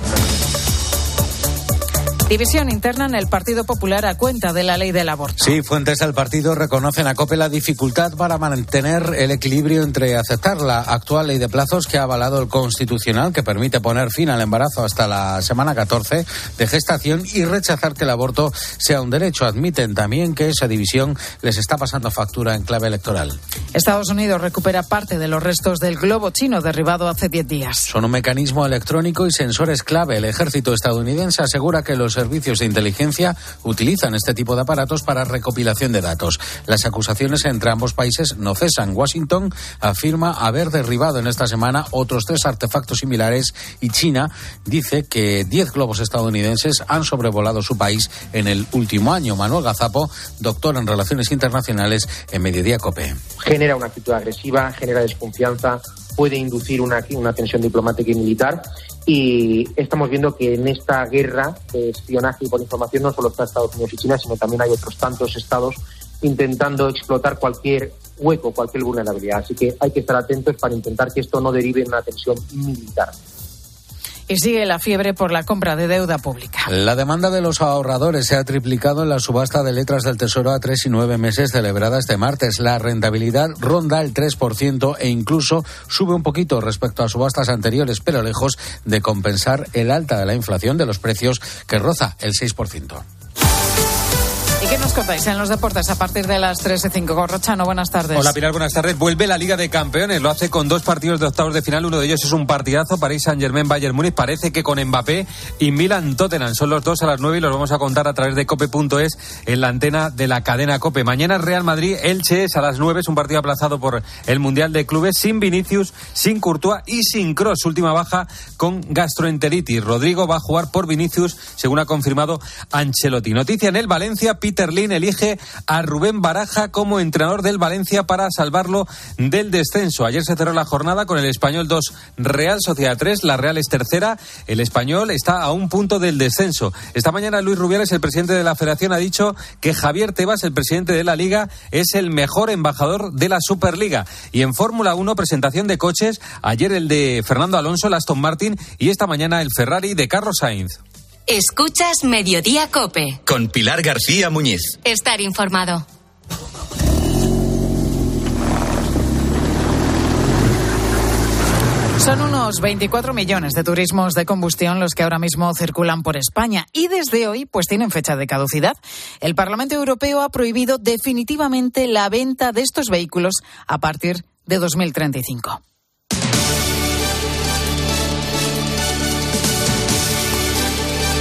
S1: División interna en el Partido Popular a cuenta de la ley del aborto.
S2: Sí, fuentes del partido reconocen a COPE la dificultad para mantener el equilibrio entre aceptar la actual ley de plazos que ha avalado el Constitucional, que permite poner fin al embarazo hasta la semana 14 de gestación, y rechazar que el aborto sea un derecho. Admiten también que esa división les está pasando factura en clave electoral.
S1: Estados Unidos recupera parte de los restos del globo chino derribado hace 10 días.
S2: Son un mecanismo electrónico y sensores clave. El ejército estadounidense asegura que los servicios de inteligencia utilizan este tipo de aparatos para recopilación de datos. Las acusaciones entre ambos países no cesan. Washington afirma haber derribado en esta semana otros tres artefactos similares y China dice que diez globos estadounidenses han sobrevolado su país en el último año. Manuel Gazapo, doctor en Relaciones Internacionales en Mediodía COPE.
S45: Genera una actitud agresiva, genera desconfianza, puede inducir una, una tensión diplomática y militar y estamos viendo que en esta guerra de espionaje y por información no solo está Estados Unidos y China, sino también hay otros tantos estados intentando explotar cualquier hueco, cualquier vulnerabilidad. Así que hay que estar atentos para intentar que esto no derive en una tensión militar
S1: y sigue la fiebre por la compra de deuda pública.
S2: La demanda de los ahorradores se ha triplicado en la subasta de letras del Tesoro a tres y nueve meses celebrada este martes. La rentabilidad ronda el 3% e incluso sube un poquito respecto a subastas anteriores, pero lejos de compensar el alta de la inflación de los precios que roza el 6%.
S1: ¿Y qué nos contáis en los deportes a partir de las 3 y 5? Gorrochano, buenas tardes.
S46: Hola Pilar, buenas tardes. Vuelve la Liga de Campeones, lo hace con dos partidos de octavos de final, uno de ellos es un partidazo, París Saint-Germain, Bayern Múnich, parece que con Mbappé y Milan Tottenham, son los dos a las 9 y los vamos a contar a través de cope.es en la antena de la cadena Cope. Mañana Real Madrid, Elche es a las 9, es un partido aplazado por el Mundial de Clubes, sin Vinicius, sin Courtois y sin Cross, última baja con gastroenteritis. Rodrigo va a jugar por Vinicius, según ha confirmado Ancelotti. Noticia en el Valencia, Peter Lin elige a Rubén Baraja como entrenador del Valencia para salvarlo del descenso. Ayer se cerró la jornada con el Español 2, Real Sociedad 3, la Real es tercera, el Español está a un punto del descenso. Esta mañana Luis Rubiales, el presidente de la Federación, ha dicho que Javier Tebas, el presidente de la Liga, es el mejor embajador de la Superliga. Y en Fórmula 1, presentación de coches, ayer el de Fernando Alonso, el Aston Martin, y esta mañana el Ferrari de Carlos Sainz.
S7: Escuchas Mediodía Cope.
S8: Con Pilar García Muñiz.
S7: Estar informado.
S1: Son unos 24 millones de turismos de combustión los que ahora mismo circulan por España y desde hoy pues tienen fecha de caducidad. El Parlamento Europeo ha prohibido definitivamente la venta de estos vehículos a partir de 2035.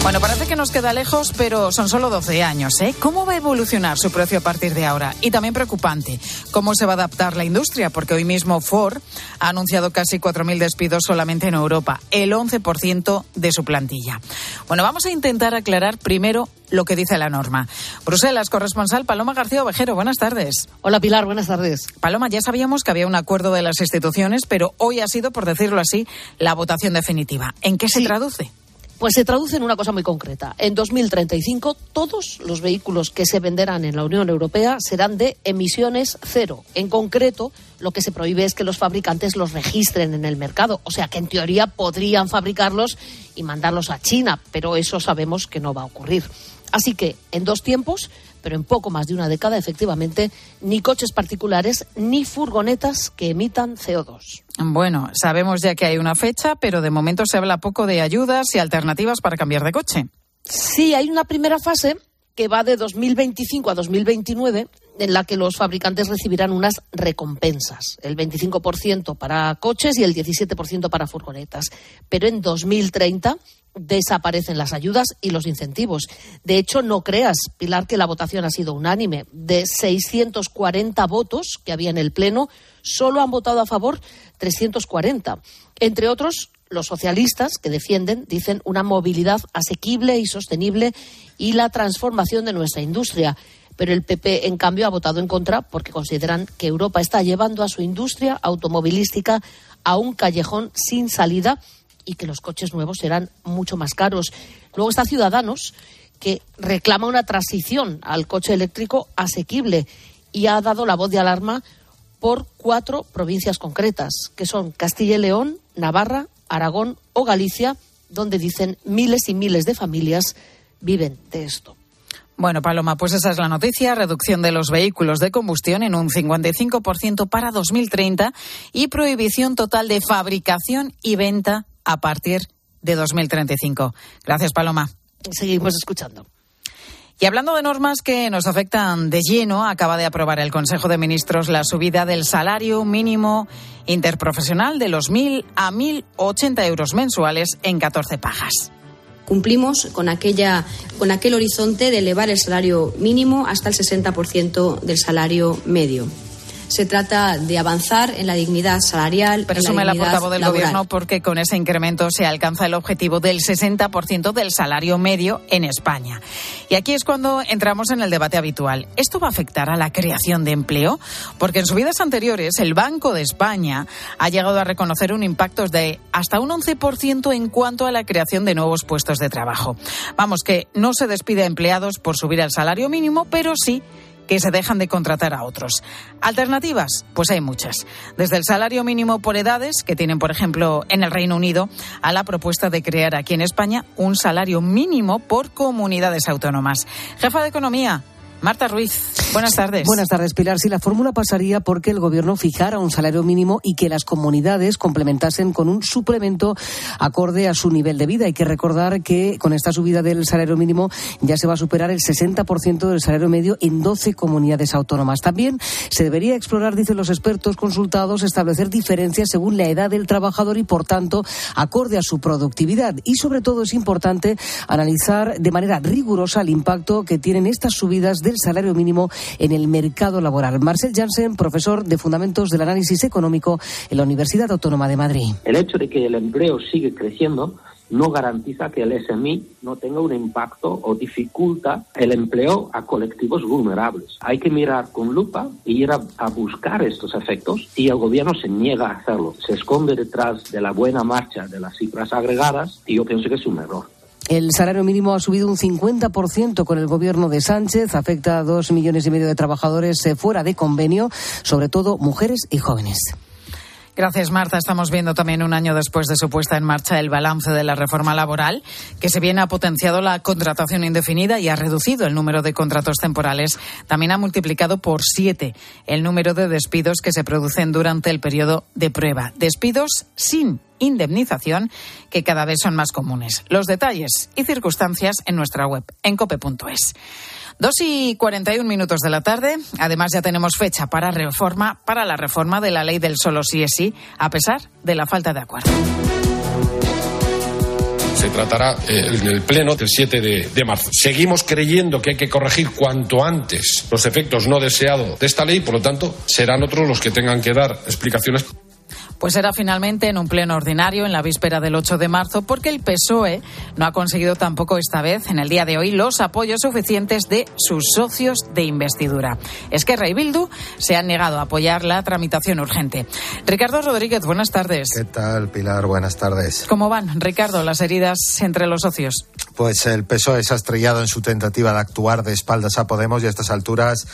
S1: Bueno, parece que nos queda lejos, pero son solo 12 años. ¿eh? ¿Cómo va a evolucionar su precio a partir de ahora? Y también preocupante, ¿cómo se va a adaptar la industria? Porque hoy mismo Ford ha anunciado casi 4.000 despidos solamente en Europa, el 11% de su plantilla. Bueno, vamos a intentar aclarar primero lo que dice la norma. Bruselas, corresponsal Paloma García Ovejero, buenas tardes.
S47: Hola Pilar, buenas tardes.
S1: Paloma, ya sabíamos que había un acuerdo de las instituciones, pero hoy ha sido, por decirlo así, la votación definitiva. ¿En qué se traduce?
S47: Pues se traduce en una cosa muy concreta. En 2035 todos los vehículos que se venderán en la Unión Europea serán de emisiones cero. En concreto, lo que se prohíbe es que los fabricantes los registren en el mercado. O sea que en teoría podrían fabricarlos y mandarlos a China, pero eso sabemos que no va a ocurrir. Así que en dos tiempos pero en poco más de una década, efectivamente, ni coches particulares ni furgonetas que emitan CO2.
S1: Bueno, sabemos ya que hay una fecha, pero de momento se habla poco de ayudas y alternativas para cambiar de coche.
S47: Sí, hay una primera fase que va de 2025 a 2029 en la que los fabricantes recibirán unas recompensas, el 25% para coches y el 17% para furgonetas. Pero en 2030 desaparecen las ayudas y los incentivos. De hecho, no creas, Pilar, que la votación ha sido unánime. De 640 votos que había en el Pleno, solo han votado a favor 340. Entre otros, los socialistas que defienden, dicen, una movilidad asequible y sostenible y la transformación de nuestra industria. Pero el PP, en cambio, ha votado en contra porque consideran que Europa está llevando a su industria automovilística a un callejón sin salida y que los coches nuevos serán mucho más caros. Luego está Ciudadanos, que reclama una transición al coche eléctrico asequible y ha dado la voz de alarma por cuatro provincias concretas, que son Castilla y León, Navarra, Aragón o Galicia, donde dicen miles y miles de familias viven de esto.
S1: Bueno, Paloma, pues esa es la noticia. Reducción de los vehículos de combustión en un 55% para 2030 y prohibición total de fabricación y venta a partir de 2035. Gracias, Paloma.
S47: Seguimos escuchando.
S1: Y hablando de normas que nos afectan de lleno, acaba de aprobar el Consejo de Ministros la subida del salario mínimo interprofesional de los 1.000 a 1.080 euros mensuales en 14 pagas
S48: cumplimos con, aquella, con aquel horizonte de elevar el salario mínimo hasta el 60% del salario medio. Se trata de avanzar en la dignidad salarial.
S1: Presume la, la portavoz del Gobierno porque con ese incremento se alcanza el objetivo del 60% del salario medio en España. Y aquí es cuando entramos en el debate habitual. ¿Esto va a afectar a la creación de empleo? Porque en subidas anteriores el Banco de España ha llegado a reconocer un impacto de hasta un 11% en cuanto a la creación de nuevos puestos de trabajo. Vamos, que no se despide a empleados por subir el salario mínimo, pero sí que se dejan de contratar a otros. Alternativas, pues hay muchas. Desde el salario mínimo por edades, que tienen, por ejemplo, en el Reino Unido, a la propuesta de crear aquí en España un salario mínimo por comunidades autónomas. Jefa de Economía, Marta Ruiz, buenas tardes.
S49: Buenas tardes, Pilar. Si la fórmula pasaría porque el Gobierno fijara un salario mínimo y que las comunidades complementasen con un suplemento acorde a su nivel de vida. Hay que recordar que con esta subida del salario mínimo ya se va a superar el 60% del salario medio en 12 comunidades autónomas. También se debería explorar, dicen los expertos consultados, establecer diferencias según la edad del trabajador y, por tanto, acorde a su productividad. Y, sobre todo, es importante analizar de manera rigurosa el impacto que tienen estas subidas del salario mínimo en el mercado laboral. Marcel Janssen, profesor de Fundamentos del Análisis Económico en la Universidad Autónoma de Madrid.
S50: El hecho de que el empleo sigue creciendo no garantiza que el SMI no tenga un impacto o dificulta el empleo a colectivos vulnerables. Hay que mirar con lupa y ir a, a, buscar estos efectos y el gobierno se niega a hacerlo. Se esconde detrás de la buena marcha de las cifras agregadas y yo pienso que es un error.
S49: El salario mínimo ha subido un 50% con el gobierno de Sánchez. Afecta a dos millones y medio de trabajadores eh, fuera de convenio, sobre todo mujeres y jóvenes.
S1: Gracias, Marta. Estamos viendo también un año después de su puesta en marcha el balance de la reforma laboral, que se bien ha potenciado la contratación indefinida y ha reducido el número de contratos temporales. También ha multiplicado por siete el número de despidos que se producen durante el periodo de prueba. Despidos sin indemnización que cada vez son más comunes. Los detalles y circunstancias en nuestra web en cope.es. Dos y 41 minutos de la tarde. Además, ya tenemos fecha para, reforma, para la reforma de la ley del solo sí es sí, a pesar de la falta de acuerdo.
S51: Se tratará eh, en el pleno del 7 de, de, marzo. Seguimos creyendo que hay que corregir cuanto antes los efectos no deseados de esta ley, por lo tanto, serán otros los que tengan que dar explicaciones
S1: pues será finalmente en un pleno ordinario en la víspera del 8 de marzo, porque el PSOE no ha conseguido tampoco esta vez, en el día de hoy, los apoyos suficientes de sus socios de investidura. Es que Rey Bildu se han negado a apoyar la tramitación urgente. Ricardo Rodríguez, buenas tardes.
S52: ¿Qué tal, Pilar? Buenas tardes.
S1: ¿Cómo van, Ricardo, las heridas entre los socios?
S52: Pues el PSOE se ha estrellado en su tentativa de actuar de espaldas a Podemos y a estas alturas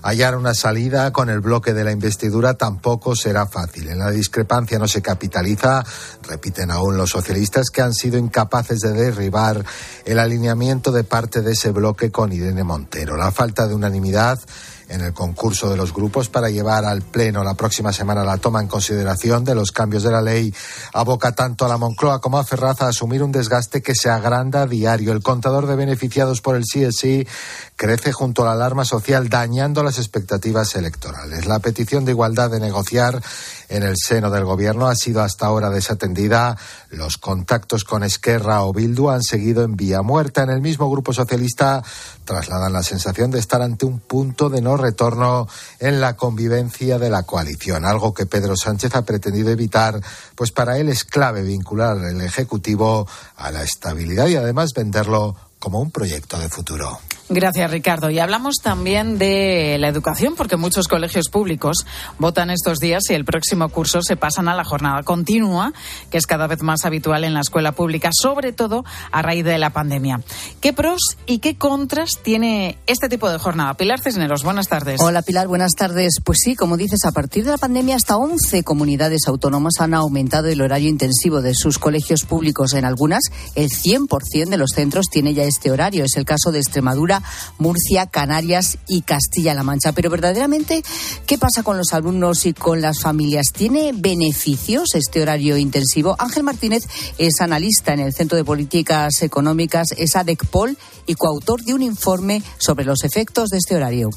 S52: hallar una salida con el bloque de la investidura tampoco será fácil. En la discrepancia no se capitaliza, repiten aún los socialistas que han sido incapaces de derribar el alineamiento de parte de ese bloque con Irene Montero. La falta de unanimidad en el concurso de los grupos para llevar al Pleno la próxima semana la toma en consideración de los cambios de la ley aboca tanto a la Moncloa como a Ferraz a asumir un desgaste que se agranda a diario. El contador de beneficiados por el CSI crece junto a la alarma social, dañando las expectativas electorales. La petición de igualdad de negociar en el seno del gobierno ha sido hasta ahora desatendida. Los contactos con Esquerra o Bildu han seguido en vía muerta. En el mismo grupo socialista trasladan la sensación de estar ante un punto de no retorno en la convivencia de la coalición, algo que Pedro Sánchez ha pretendido evitar, pues para él es clave vincular el Ejecutivo a la estabilidad y además venderlo como un proyecto de futuro.
S1: Gracias, Ricardo. Y hablamos también de la educación, porque muchos colegios públicos votan estos días y el próximo curso se pasan a la jornada continua, que es cada vez más habitual en la escuela pública, sobre todo a raíz de la pandemia. ¿Qué pros y qué contras tiene este tipo de jornada? Pilar Cisneros, buenas tardes.
S53: Hola, Pilar, buenas tardes. Pues sí, como dices, a partir de la pandemia hasta 11 comunidades autónomas han aumentado el horario intensivo de sus colegios públicos. En algunas, el 100% de los centros tiene ya este horario. Es el caso de Extremadura Murcia, Canarias y Castilla-La Mancha. Pero verdaderamente, ¿qué pasa con los alumnos y con las familias? ¿Tiene beneficios este horario intensivo? Ángel Martínez es analista en el Centro de Políticas Económicas, es ADECPOL y coautor de un informe sobre los efectos de este horario.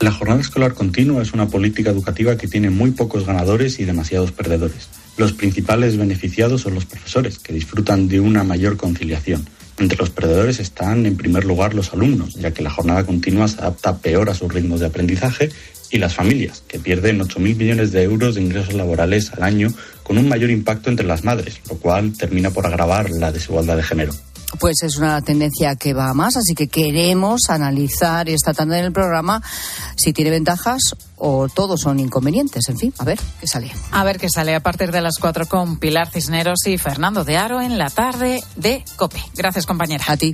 S54: La jornada escolar continua es una política educativa que tiene muy pocos ganadores y demasiados perdedores. Los principales beneficiados son los profesores, que disfrutan de una mayor conciliación. Entre los perdedores están, en primer lugar, los alumnos, ya que la jornada continua se adapta peor a sus ritmos de aprendizaje, y las familias, que pierden 8.000 millones de euros de ingresos laborales al año, con un mayor impacto entre las madres, lo cual termina por agravar la desigualdad de género.
S53: Pues es una tendencia que va a más, así que queremos analizar esta tarde en el programa si tiene ventajas o todos son inconvenientes. En fin, a ver qué sale.
S1: A ver qué sale a partir de las cuatro con Pilar Cisneros y Fernando de Aro en la tarde de COPE. Gracias, compañera.
S53: A ti.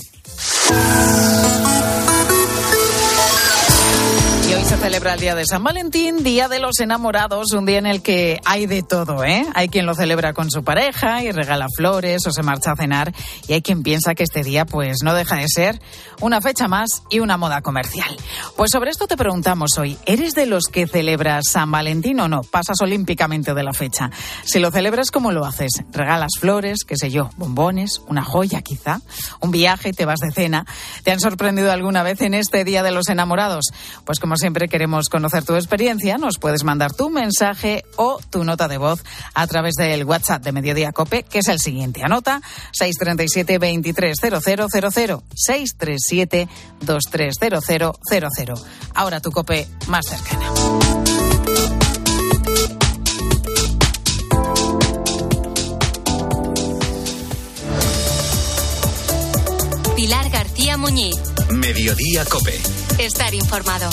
S1: Celebra el Día de San Valentín, Día de los Enamorados, un día en el que hay de todo, ¿eh? Hay quien lo celebra con su pareja y regala flores o se marcha a cenar y hay quien piensa que este día pues no deja de ser una fecha más y una moda comercial. Pues sobre esto te preguntamos hoy, ¿eres de los que celebras San Valentín o no? Pasas olímpicamente de la fecha. Si lo celebras, ¿cómo lo haces? ¿Regalas flores, qué sé yo, bombones, una joya quizá, un viaje, te vas de cena? ¿Te han sorprendido alguna vez en este Día de los Enamorados? Pues como siempre queremos conocer tu experiencia, nos puedes mandar tu mensaje o tu nota de voz a través del WhatsApp de Mediodía Cope, que es el siguiente. Anota 637 230000 637 230000. Ahora tu Cope más cercana.
S55: Pilar García Muñiz.
S8: Mediodía Cope.
S55: Estar informado.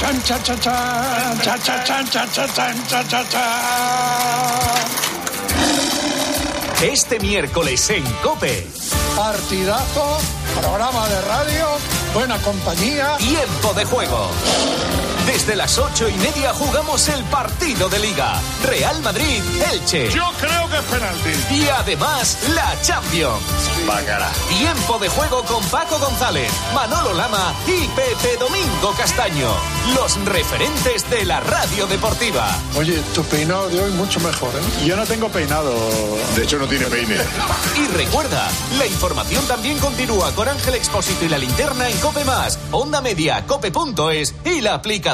S56: Chan, chan, chan, chan, chan, chan, chan, chan, chan, chan, chan, chan, chan.
S57: Este miércoles en Cope.
S56: Partidazo, programa de radio, buena compañía.
S57: Tiempo de juego. Desde las ocho y media jugamos el partido de Liga. Real Madrid, Elche.
S56: Yo creo que es penalti.
S57: Y además, la Champions.
S56: Bacala.
S57: Tiempo de juego con Paco González, Manolo Lama y Pepe Domingo Castaño. Los referentes de la radio deportiva.
S56: Oye, tu peinado de hoy mucho mejor, ¿eh?
S58: Yo no tengo peinado.
S39: De hecho, no tiene peine.
S57: Y recuerda, la información también continúa con Ángel Expósito y la linterna en Cope Más, Onda Media, Cope.es y la aplicación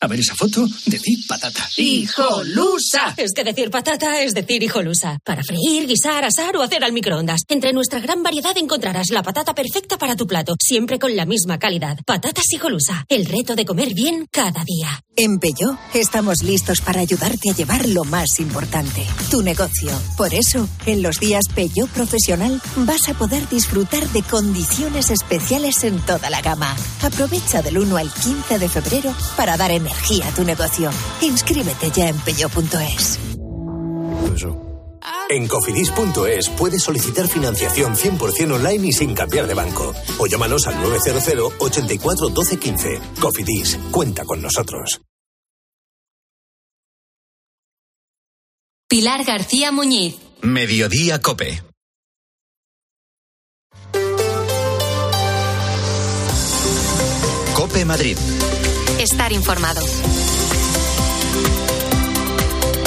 S59: A ver esa foto, decir patata.
S60: ¡Hijolusa!
S61: Es que decir patata es decir hijolusa. Para freír, guisar, asar o hacer al microondas. Entre nuestra gran variedad encontrarás la patata perfecta para tu plato, siempre con la misma calidad. Patatas hijolusa. El reto de comer bien cada día.
S62: En Peugeot estamos listos para ayudarte a llevar lo más importante, tu negocio. Por eso, en los días Peugeot Profesional vas a poder disfrutar de condiciones especiales en toda la gama. Aprovecha del 1 al 15 de febrero para dar energía a tu negocio. Inscríbete ya en peugeot.es.
S45: En cofidis.es puedes solicitar financiación 100% online y sin cambiar de banco. O llámanos al 900 84 12 15. Cofidis, cuenta con nosotros.
S61: Pilar García Muñiz.
S8: Mediodía Cope. Cope Madrid.
S61: Estar informado.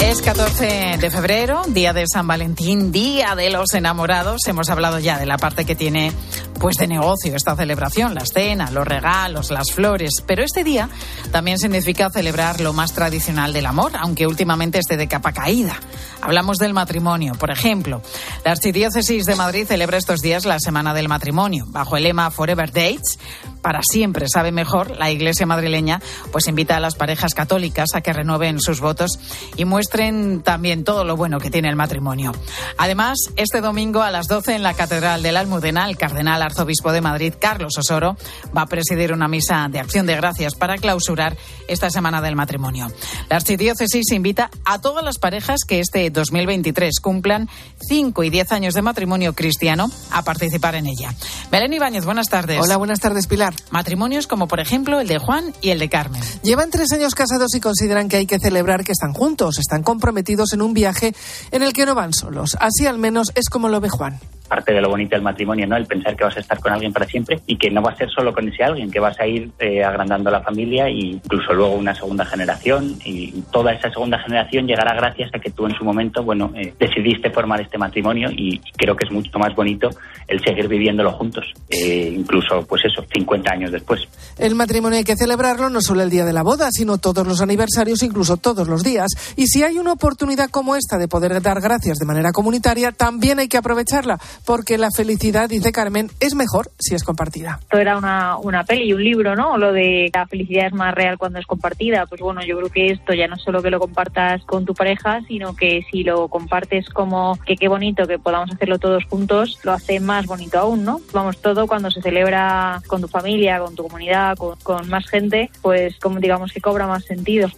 S1: Es 14 de febrero, día de San Valentín, día de los enamorados. Hemos hablado ya de la parte que tiene pues de negocio esta celebración, las cenas, los regalos, las flores, pero este día también significa celebrar lo más tradicional del amor, aunque últimamente esté de capa caída. Hablamos del matrimonio, por ejemplo. La Archidiócesis de Madrid celebra estos días la Semana del Matrimonio, bajo el lema Forever Dates, para siempre sabe mejor, la Iglesia madrileña pues invita a las parejas católicas a que renueven sus votos y muestren también todo lo bueno que tiene el matrimonio. Además, este domingo a las 12 en la Catedral de la Almudena, el cardenal arzobispo de Madrid, Carlos Osoro, va a presidir una misa de acción de gracias para clausurar esta Semana del Matrimonio. La Archidiócesis invita a todas las parejas que este 2023 cumplan 5 y 10 años de matrimonio cristiano a participar en ella. Belén Ibáñez, buenas tardes.
S63: Hola, buenas tardes, Pilar.
S1: Matrimonios como por ejemplo el de Juan y el de Carmen.
S63: Llevan tres años casados y consideran que hay que celebrar que están juntos, están comprometidos en un viaje en el que no van solos. Así al menos es como lo ve Juan
S64: parte de lo bonito del matrimonio, ¿no? El pensar que vas a estar con alguien para siempre y que no va a ser solo con ese alguien, que vas a ir eh, agrandando la familia e incluso luego una segunda generación y toda esa segunda generación llegará gracias a que tú en su momento, bueno, eh, decidiste formar este matrimonio y creo que es mucho más bonito el seguir viviéndolo juntos, eh, incluso, pues eso, 50 años después.
S63: El matrimonio hay que celebrarlo no solo el día de la boda, sino todos los aniversarios, incluso todos los días. Y si hay una oportunidad como esta de poder dar gracias de manera comunitaria, también hay que aprovecharla porque la felicidad, dice Carmen, es mejor si es compartida.
S65: Esto era una, una peli y un libro, ¿no? Lo de la felicidad es más real cuando es compartida. Pues bueno, yo creo que esto ya no solo que lo compartas con tu pareja, sino que si lo compartes como que qué bonito que podamos hacerlo todos juntos, lo hace más bonito aún, ¿no? Vamos, todo cuando se celebra con tu familia, con tu comunidad, con, con más gente, pues como digamos que cobra más sentido.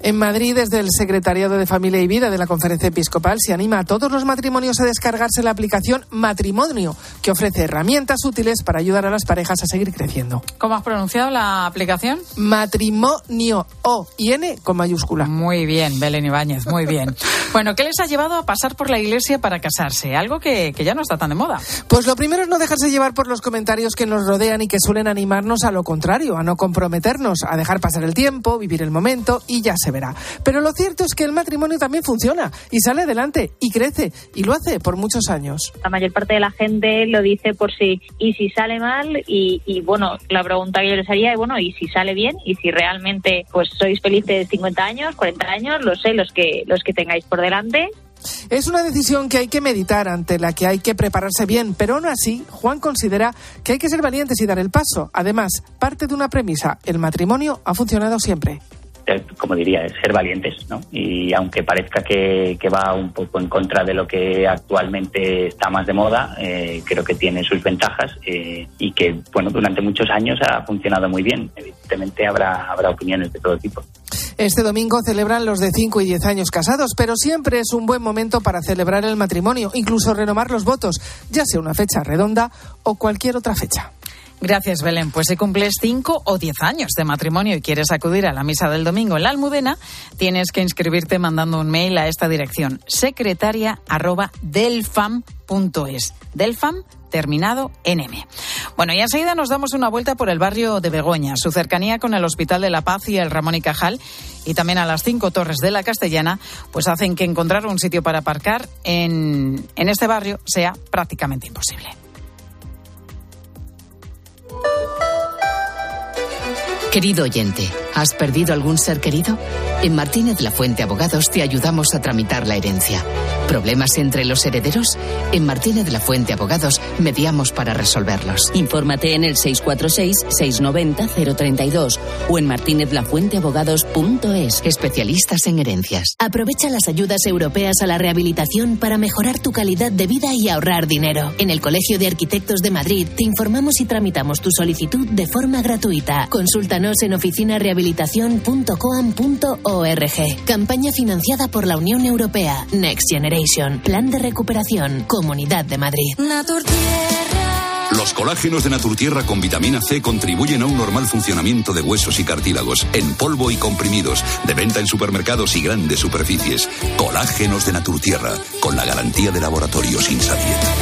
S63: En Madrid, desde el Secretariado de Familia y Vida de la Conferencia Episcopal, se anima a todos los matrimonios a descargarse la aplicación Matrimonio, que ofrece herramientas útiles para ayudar a las parejas a seguir creciendo.
S1: ¿Cómo has pronunciado la aplicación?
S63: Matrimonio, O y N con mayúscula.
S1: Muy bien, Belén Ibáñez, muy bien. [LAUGHS] bueno, ¿qué les ha llevado a pasar por la iglesia para casarse? Algo que, que ya no está tan de moda.
S63: Pues lo primero es no dejarse llevar por los comentarios que nos rodean y que suelen animarnos a lo contrario, a no comprometernos, a dejar pasar el tiempo, vivir el momento y ya se verá. Pero lo cierto es que el matrimonio también funciona y sale adelante y crece y lo hace por muchos años.
S65: La mayor parte de la gente lo dice por sí y si sale mal y, y bueno, la pregunta que yo les haría es bueno, y si sale bien y si realmente pues sois felices 50 años, 40 años, lo sé, los que los que tengáis por delante,
S63: es una decisión que hay que meditar, ante la que hay que prepararse bien, pero aún así, Juan considera que hay que ser valientes y dar el paso. Además, parte de una premisa, el matrimonio ha funcionado siempre
S64: como diría, ser valientes, ¿no? Y aunque parezca que, que, va un poco en contra de lo que actualmente está más de moda, eh, creo que tiene sus ventajas eh, y que, bueno, durante muchos años ha funcionado muy bien. Evidentemente habrá, habrá opiniones de todo tipo.
S63: Este domingo celebran los de 5 y 10 años casados, pero siempre es un buen momento para celebrar el matrimonio, incluso renovar los votos, ya sea una fecha redonda o cualquier otra fecha.
S1: Gracias, Belén. Pues si cumples 5 o 10 años de matrimonio y quieres acudir a la misa del domingo en la Almudena, tienes que inscribirte mandando un mail a esta dirección, secretaria arroba delfam.es. Delfam terminado en M. Bueno, y enseguida nos damos una vuelta por el barrio de Begoña, su cercanía con el Hospital de la Paz y el Ramón y Cajal, y también a las cinco torres de la Castellana, pues hacen que encontrar un sitio para aparcar en, en este barrio sea prácticamente imposible.
S66: Querido oyente, ¿has perdido algún ser querido? En Martínez La Fuente Abogados te ayudamos a tramitar la herencia. ¿Problemas entre los herederos? En Martínez La Fuente Abogados mediamos para resolverlos.
S67: Infórmate en el 646-690-032 o en martinezlafuenteabogados.es.
S66: Especialistas en herencias.
S67: Aprovecha las ayudas europeas a la rehabilitación para mejorar tu calidad de vida y ahorrar dinero. En el Colegio de Arquitectos de Madrid te informamos y tramitamos tu solicitud de forma gratuita. Consulta en Oficina Rehabilitación
S16: rehabilitación.coam.org. Campaña financiada por la Unión Europea. Next Generation. Plan de recuperación. Comunidad de Madrid.
S25: Los colágenos de Naturtierra con vitamina C contribuyen a un normal funcionamiento de huesos y cartílagos, en polvo y comprimidos, de venta en supermercados y grandes superficies. Colágenos de Naturtierra, con la garantía de laboratorios Insadiet.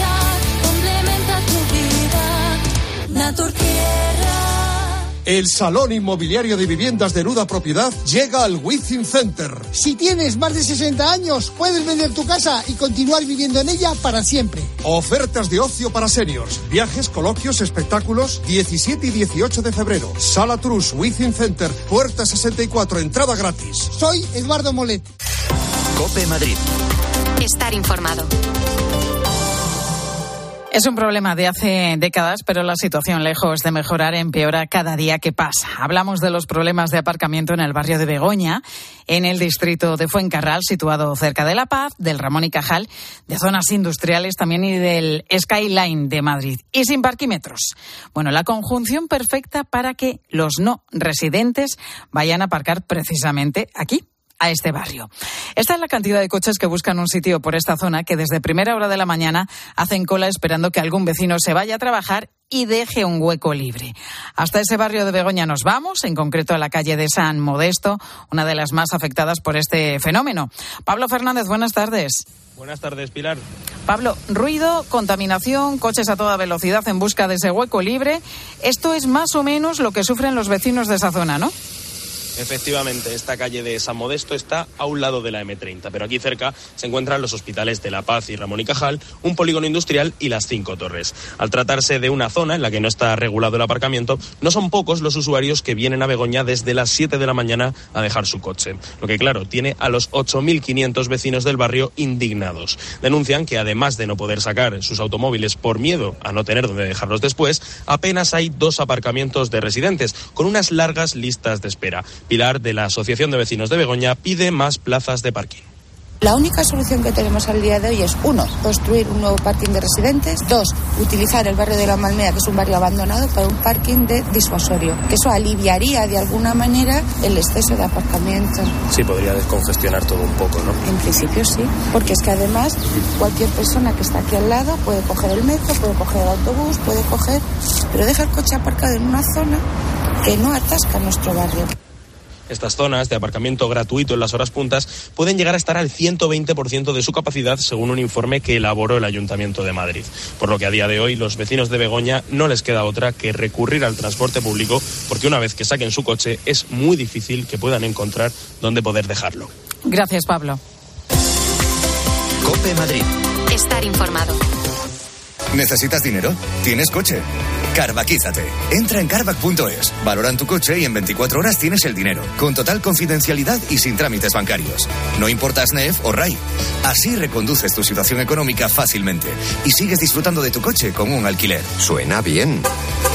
S68: El Salón Inmobiliario de Viviendas de Nuda Propiedad llega al Within Center.
S69: Si tienes más de 60 años, puedes vender tu casa y continuar viviendo en ella para siempre.
S68: Ofertas de ocio para seniors, viajes, coloquios, espectáculos, 17 y 18 de febrero. Sala Trus, Within Center, puerta 64, entrada gratis.
S69: Soy Eduardo Molet.
S70: Cope Madrid.
S7: Estar informado.
S1: Es un problema de hace décadas, pero la situación, lejos de mejorar, empeora cada día que pasa. Hablamos de los problemas de aparcamiento en el barrio de Begoña, en el distrito de Fuencarral, situado cerca de La Paz, del Ramón y Cajal, de zonas industriales también y del Skyline de Madrid. Y sin parquímetros. Bueno, la conjunción perfecta para que los no residentes vayan a aparcar precisamente aquí a este barrio. Esta es la cantidad de coches que buscan un sitio por esta zona que desde primera hora de la mañana hacen cola esperando que algún vecino se vaya a trabajar y deje un hueco libre. Hasta ese barrio de Begoña nos vamos, en concreto a la calle de San Modesto, una de las más afectadas por este fenómeno. Pablo Fernández, buenas tardes.
S71: Buenas tardes, Pilar.
S1: Pablo, ruido, contaminación, coches a toda velocidad en busca de ese hueco libre. Esto es más o menos lo que sufren los vecinos de esa zona, ¿no?
S71: Efectivamente, esta calle de San Modesto está a un lado de la M30, pero aquí cerca se encuentran los hospitales de La Paz y Ramón y Cajal, un polígono industrial y las cinco torres. Al tratarse de una zona en la que no está regulado el aparcamiento, no son pocos los usuarios que vienen a Begoña desde las 7 de la mañana a dejar su coche. Lo que, claro, tiene a los 8.500 vecinos del barrio indignados. Denuncian que además de no poder sacar sus automóviles por miedo a no tener donde dejarlos después, apenas hay dos aparcamientos de residentes, con unas largas listas de espera. Pilar de la Asociación de Vecinos de Begoña pide más plazas de parking.
S72: La única solución que tenemos al día de hoy es, uno, construir un nuevo parking de residentes, dos, utilizar el barrio de la Malmea, que es un barrio abandonado, para un parking de disuasorio, que eso aliviaría de alguna manera el exceso de aparcamientos.
S71: Sí, podría descongestionar todo un poco, ¿no?
S72: En principio sí, porque es que además cualquier persona que está aquí al lado puede coger el metro, puede coger el autobús, puede coger, pero deja el coche aparcado en una zona que no atasca nuestro barrio.
S71: Estas zonas de aparcamiento gratuito en las horas puntas pueden llegar a estar al 120% de su capacidad, según un informe que elaboró el Ayuntamiento de Madrid. Por lo que a día de hoy los vecinos de Begoña no les queda otra que recurrir al transporte público, porque una vez que saquen su coche es muy difícil que puedan encontrar dónde poder dejarlo.
S1: Gracias, Pablo.
S70: Cope Madrid.
S7: Estar informado.
S8: ¿Necesitas dinero? ¿Tienes coche? Carvaquízate. Entra en carvac.es, valoran tu coche y en 24 horas tienes el dinero, con total confidencialidad y sin trámites bancarios. No importa SNEF o RAI. Así reconduces tu situación económica fácilmente y sigues disfrutando de tu coche con un alquiler.
S73: Suena bien.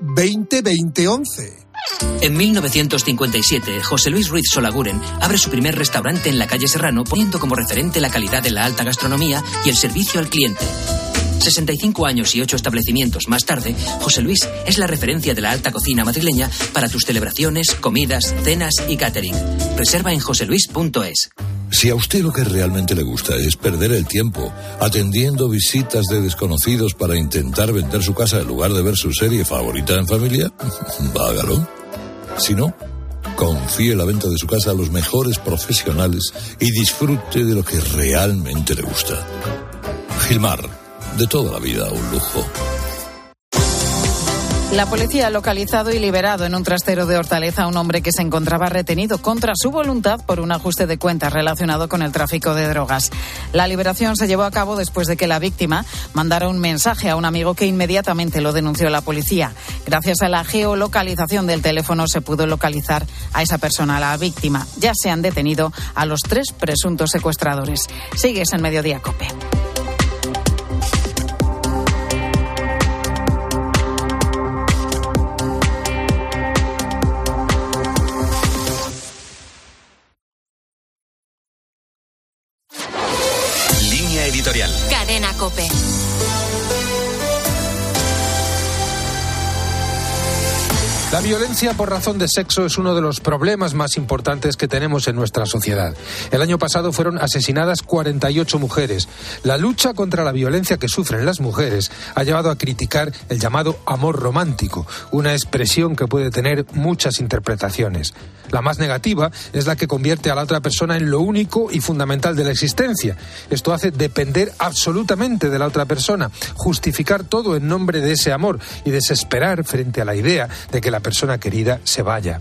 S68: 20 11.
S23: En 1957, José Luis Ruiz Solaguren abre su primer restaurante en la calle Serrano, poniendo como referente la calidad de la alta gastronomía y el servicio al cliente. 65 años y 8 establecimientos más tarde, José Luis es la referencia de la alta cocina madrileña para tus celebraciones, comidas, cenas y catering. Reserva en joseluis.es.
S45: Si a usted lo que realmente le gusta es perder el tiempo atendiendo visitas de desconocidos para intentar vender su casa en lugar de ver su serie favorita en familia, [LAUGHS] hágalo. Si no, confíe la venta de su casa a los mejores profesionales y disfrute de lo que realmente le gusta. Gilmar, de toda la vida un lujo.
S1: La policía ha localizado y liberado en un trastero de Hortaleza a un hombre que se encontraba retenido contra su voluntad por un ajuste de cuentas relacionado con el tráfico de drogas. La liberación se llevó a cabo después de que la víctima mandara un mensaje a un amigo que inmediatamente lo denunció la policía. Gracias a la geolocalización del teléfono se pudo localizar a esa persona, a la víctima. Ya se han detenido a los tres presuntos secuestradores. Sigues en Mediodía Cope.
S74: Violencia por razón de sexo es uno de los problemas más importantes que tenemos en nuestra sociedad. El año pasado fueron asesinadas 48 mujeres. La lucha contra la violencia que sufren las mujeres ha llevado a criticar el llamado amor romántico, una expresión que puede tener muchas interpretaciones. La más negativa es la que convierte a la otra persona en lo único y fundamental de la existencia. Esto hace depender absolutamente de la otra persona, justificar todo en nombre de ese amor y desesperar frente a la idea de que la persona querida se vaya.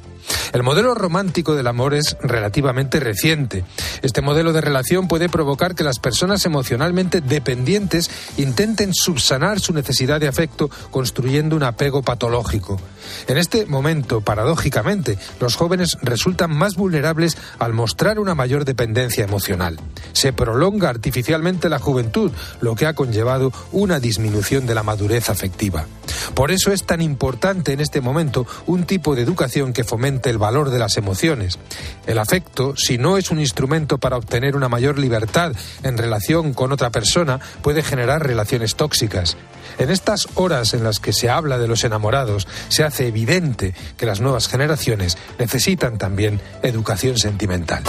S74: El modelo romántico del amor es relativamente reciente. Este modelo de relación puede provocar que las personas emocionalmente dependientes intenten subsanar su necesidad de afecto construyendo un apego patológico. En este momento, paradójicamente, los jóvenes resultan más vulnerables al mostrar una mayor dependencia emocional. Se prolonga artificialmente la juventud, lo que ha conllevado una disminución de la madurez afectiva. Por eso es tan importante en este momento un tipo de educación que fomente el valor de las emociones. El afecto, si no es un instrumento para obtener una mayor libertad en relación con otra persona, puede generar relaciones tóxicas. En estas horas en las que se habla de los enamorados, se hace evidente que las nuevas generaciones necesitan también educación sentimental.